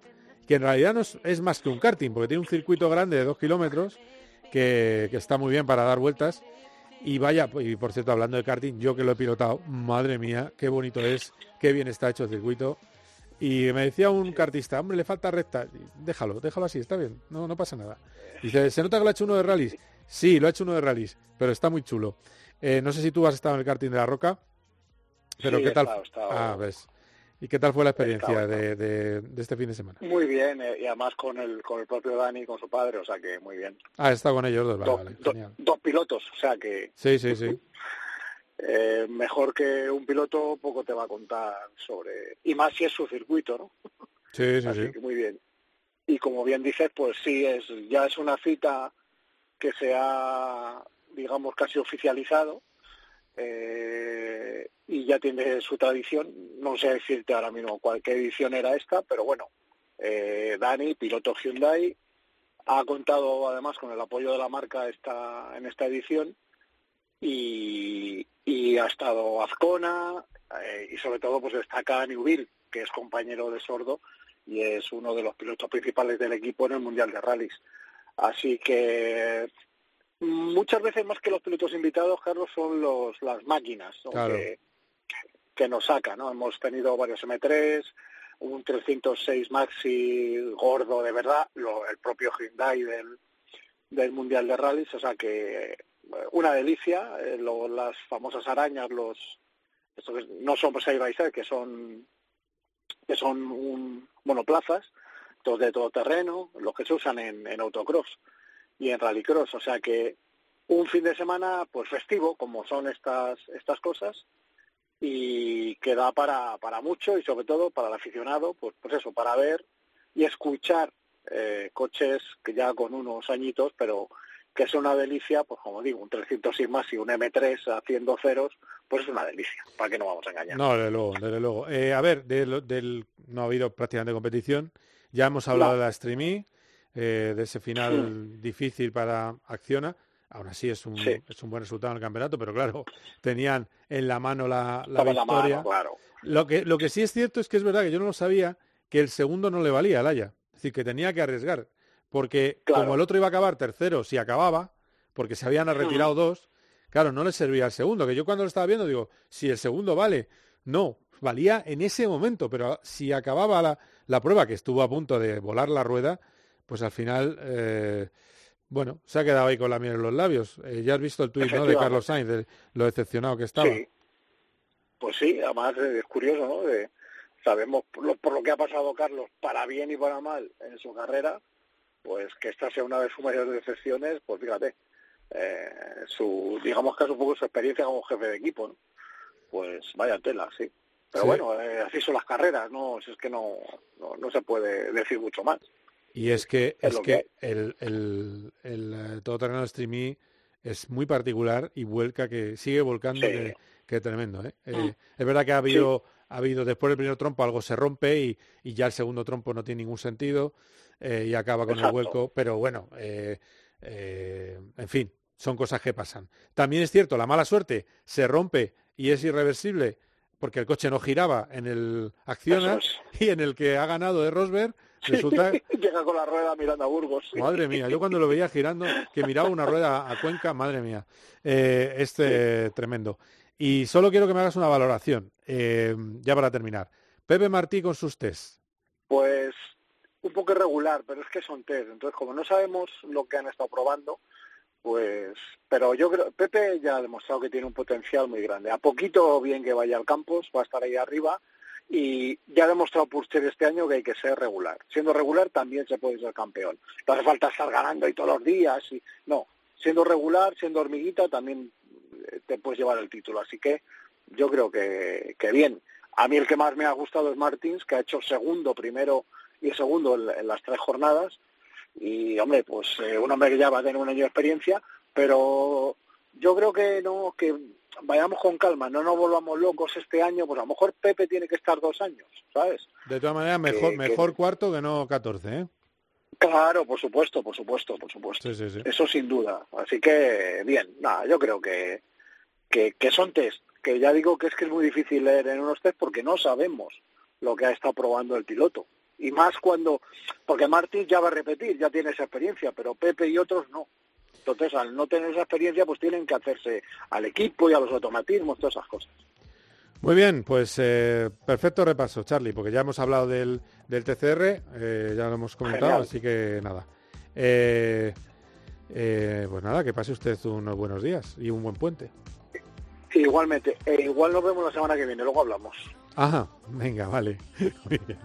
que en realidad no es, más que un karting, porque tiene un circuito grande de dos kilómetros que, está muy bien para dar vueltas. Y vaya, y por cierto, hablando de karting, yo que lo he pilotado, madre mía, qué bonito es, qué bien está hecho el circuito. Y me decía un kartista, hombre, le falta recta. Déjalo, déjalo así, está bien, no, no pasa nada. Dice, ¿se nota que lo ha hecho uno de rallies? Sí, lo ha hecho uno de rallies, pero está muy chulo. Eh, no sé si tú has estado en el karting de la Roca, pero ¿qué tal? Ah, ves. ¿Y qué tal fue la experiencia de, de, este fin de semana? Muy bien, eh, y además con el, con el propio Dani, con su padre, o sea que muy bien. Ah, está con ellos dos, vale, dos pilotos, o sea que... Sí, sí, sí. eh, mejor que un piloto poco te va a contar sobre y más si es su circuito, ¿no? Sí, sí, Así sí. que muy bien. Y como bien dices, pues sí es ya es una cita que se ha digamos casi oficializado eh, y ya tiene su tradición. No sé decirte ahora mismo cuál qué edición era esta, pero bueno, eh, Dani, piloto Hyundai, ha contado además con el apoyo de la marca esta, en esta edición y, y ha estado Azcona eh, y sobre todo pues destaca Newville, que es compañero de Sordo y es uno de los pilotos principales del equipo en el Mundial de Rallys. Así que muchas veces más que los pilotos invitados, Carlos, son los las máquinas ¿no? Claro. que, que nos sacan. ¿no? Hemos tenido varios M3, un 306 Maxi gordo de verdad, lo- el propio Hyundai del, Mundial de Rallys, o sea que eh, una delicia, eh, lo- las famosas arañas, los esto que no son side by side, que son que son un, monoplazas, todos de todo terreno, los que se usan en, en autocross y en rallycross, o sea que un fin de semana pues festivo, como son estas estas cosas, y que da para, para mucho y sobre todo para el aficionado, pues, pues eso, para ver y escuchar eh, coches que ya con unos añitos, pero que es una delicia, pues como digo, un 306 más y un M3 haciendo ceros, pues es una delicia, para que no vamos a engañar. No, desde luego, desde luego. Eh, a ver, de lo- del, no ha habido prácticamente competición. Ya hemos hablado No. de la Streamy, eh, de ese final difícil para Acciona. Aún así es un, Sí. es un buen resultado en el campeonato, pero claro, tenían en la mano la, la victoria. mano, claro. Lo que, lo que sí es cierto es que es verdad que yo no lo sabía, que el segundo no le valía al Haya. Es decir, que tenía que arriesgar. Porque Claro. como el otro iba a acabar tercero, si acababa, porque se habían retirado dos, claro, no le servía el segundo. Que yo cuando lo estaba viendo digo, si el segundo vale, no, valía en ese momento, pero si acababa la, la prueba, que estuvo a punto de volar la rueda, pues al final, eh, bueno, se ha quedado ahí con la miel en los labios. Eh, ya has visto el tuit ¿no? de. Carlos Sainz, de lo decepcionado que estaba. Sí. Pues sí, además es curioso, ¿no? De- sabemos por lo, por lo que ha pasado Carlos, para bien y para mal en su carrera, pues que esta sea una de sus mayores decepciones, pues fíjate, eh, su, digamos que es un poco su experiencia como jefe de equipo, ¿no? Pues vaya tela, sí. Pero Sí. bueno, eh, así son las carreras, ¿no? Si es que no, no, no se puede decir mucho más. Y es que, Es que el, el, el eh, todoterreno Streamy es muy particular y vuelca que sigue volcando Sí. que, que tremendo. ¿eh? Eh, Mm. es verdad que ha habido, ha habido después del primer trompo algo se rompe y, y ya el segundo trompo no tiene ningún sentido eh, y acaba con el vuelco, pero bueno, eh, eh, en fin, son cosas que pasan. También es cierto, la mala suerte se rompe y es irreversible porque el coche no giraba en el Acciona y en el que ha ganado de Rosberg resulta Llega con la rueda mirando a Burgos. Madre mía, yo cuando lo veía girando, que miraba una rueda a Cuenca, madre mía, eh, este tremendo. Y solo quiero que me hagas una valoración, eh, ya para terminar. Pepe Martí con sus test. Pues un poco irregular, pero es que son test. Entonces, como no sabemos lo que han estado probando, pues... Pero yo creo, Pepe ya ha demostrado que tiene un potencial muy grande. A poquito bien que vaya al campus, va a estar ahí arriba. Y ya ha demostrado Purcher este año que hay que ser regular. Siendo regular también se puede ser campeón. No hace falta estar ganando ahí todos los días. Y, no, siendo regular, siendo hormiguita, también eh, te puedes llevar el título. Así que yo creo que, que bien. A mí el que más me ha gustado es Martins, que ha hecho segundo, primero y segundo en, las tres jornadas. Y, hombre, pues eh, un hombre que ya va a tener un año de experiencia, pero yo creo que no, que vayamos con calma, no nos volvamos locos este año, pues a lo mejor Pepe tiene que estar dos años, ¿sabes? De todas maneras, mejor, que- mejor cuarto que no 14, ¿eh? Claro, por supuesto, por supuesto, por supuesto. Sí, sí, sí. Eso sin duda. Así que, bien, nada, yo creo que, que, que son test, que ya digo que es que es muy difícil leer en unos test porque no sabemos lo que ha estado probando el piloto. Y más cuando, porque Martín ya va a repetir, ya tiene esa experiencia, pero Pepe y otros no. Entonces, al no tener esa experiencia, pues tienen que hacerse al equipo y a los automatismos, todas esas cosas. Muy bien, pues eh, perfecto repaso, Charlie, porque ya hemos hablado del, del TCR, eh, ya lo hemos comentado, Genial. así que nada. Eh, eh, pues nada, que pase usted unos buenos días y un buen puente. Igualmente, e igual nos vemos la semana que viene, luego hablamos. Ajá, venga, vale. Muy bien.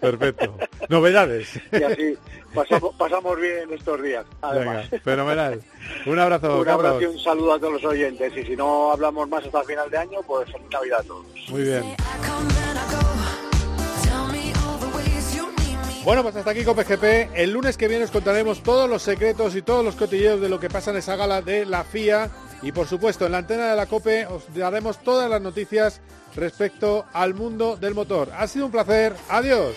Perfecto. Novedades. Y así pasamos, pasamos bien estos días, además. Venga, fenomenal. Un abrazo, Un abrazo y un saludo a todos los oyentes. Y si no hablamos más hasta el final de año, pues feliz Navidad a todos. Muy bien. Bueno, pues hasta aquí Cope GP. El lunes que viene os contaremos todos los secretos y todos los cotilleos de lo que pasa en esa gala de la FIA. Y por supuesto, en la antena de la Cope os daremos todas las noticias respecto al mundo del motor. Ha sido un placer. Adiós.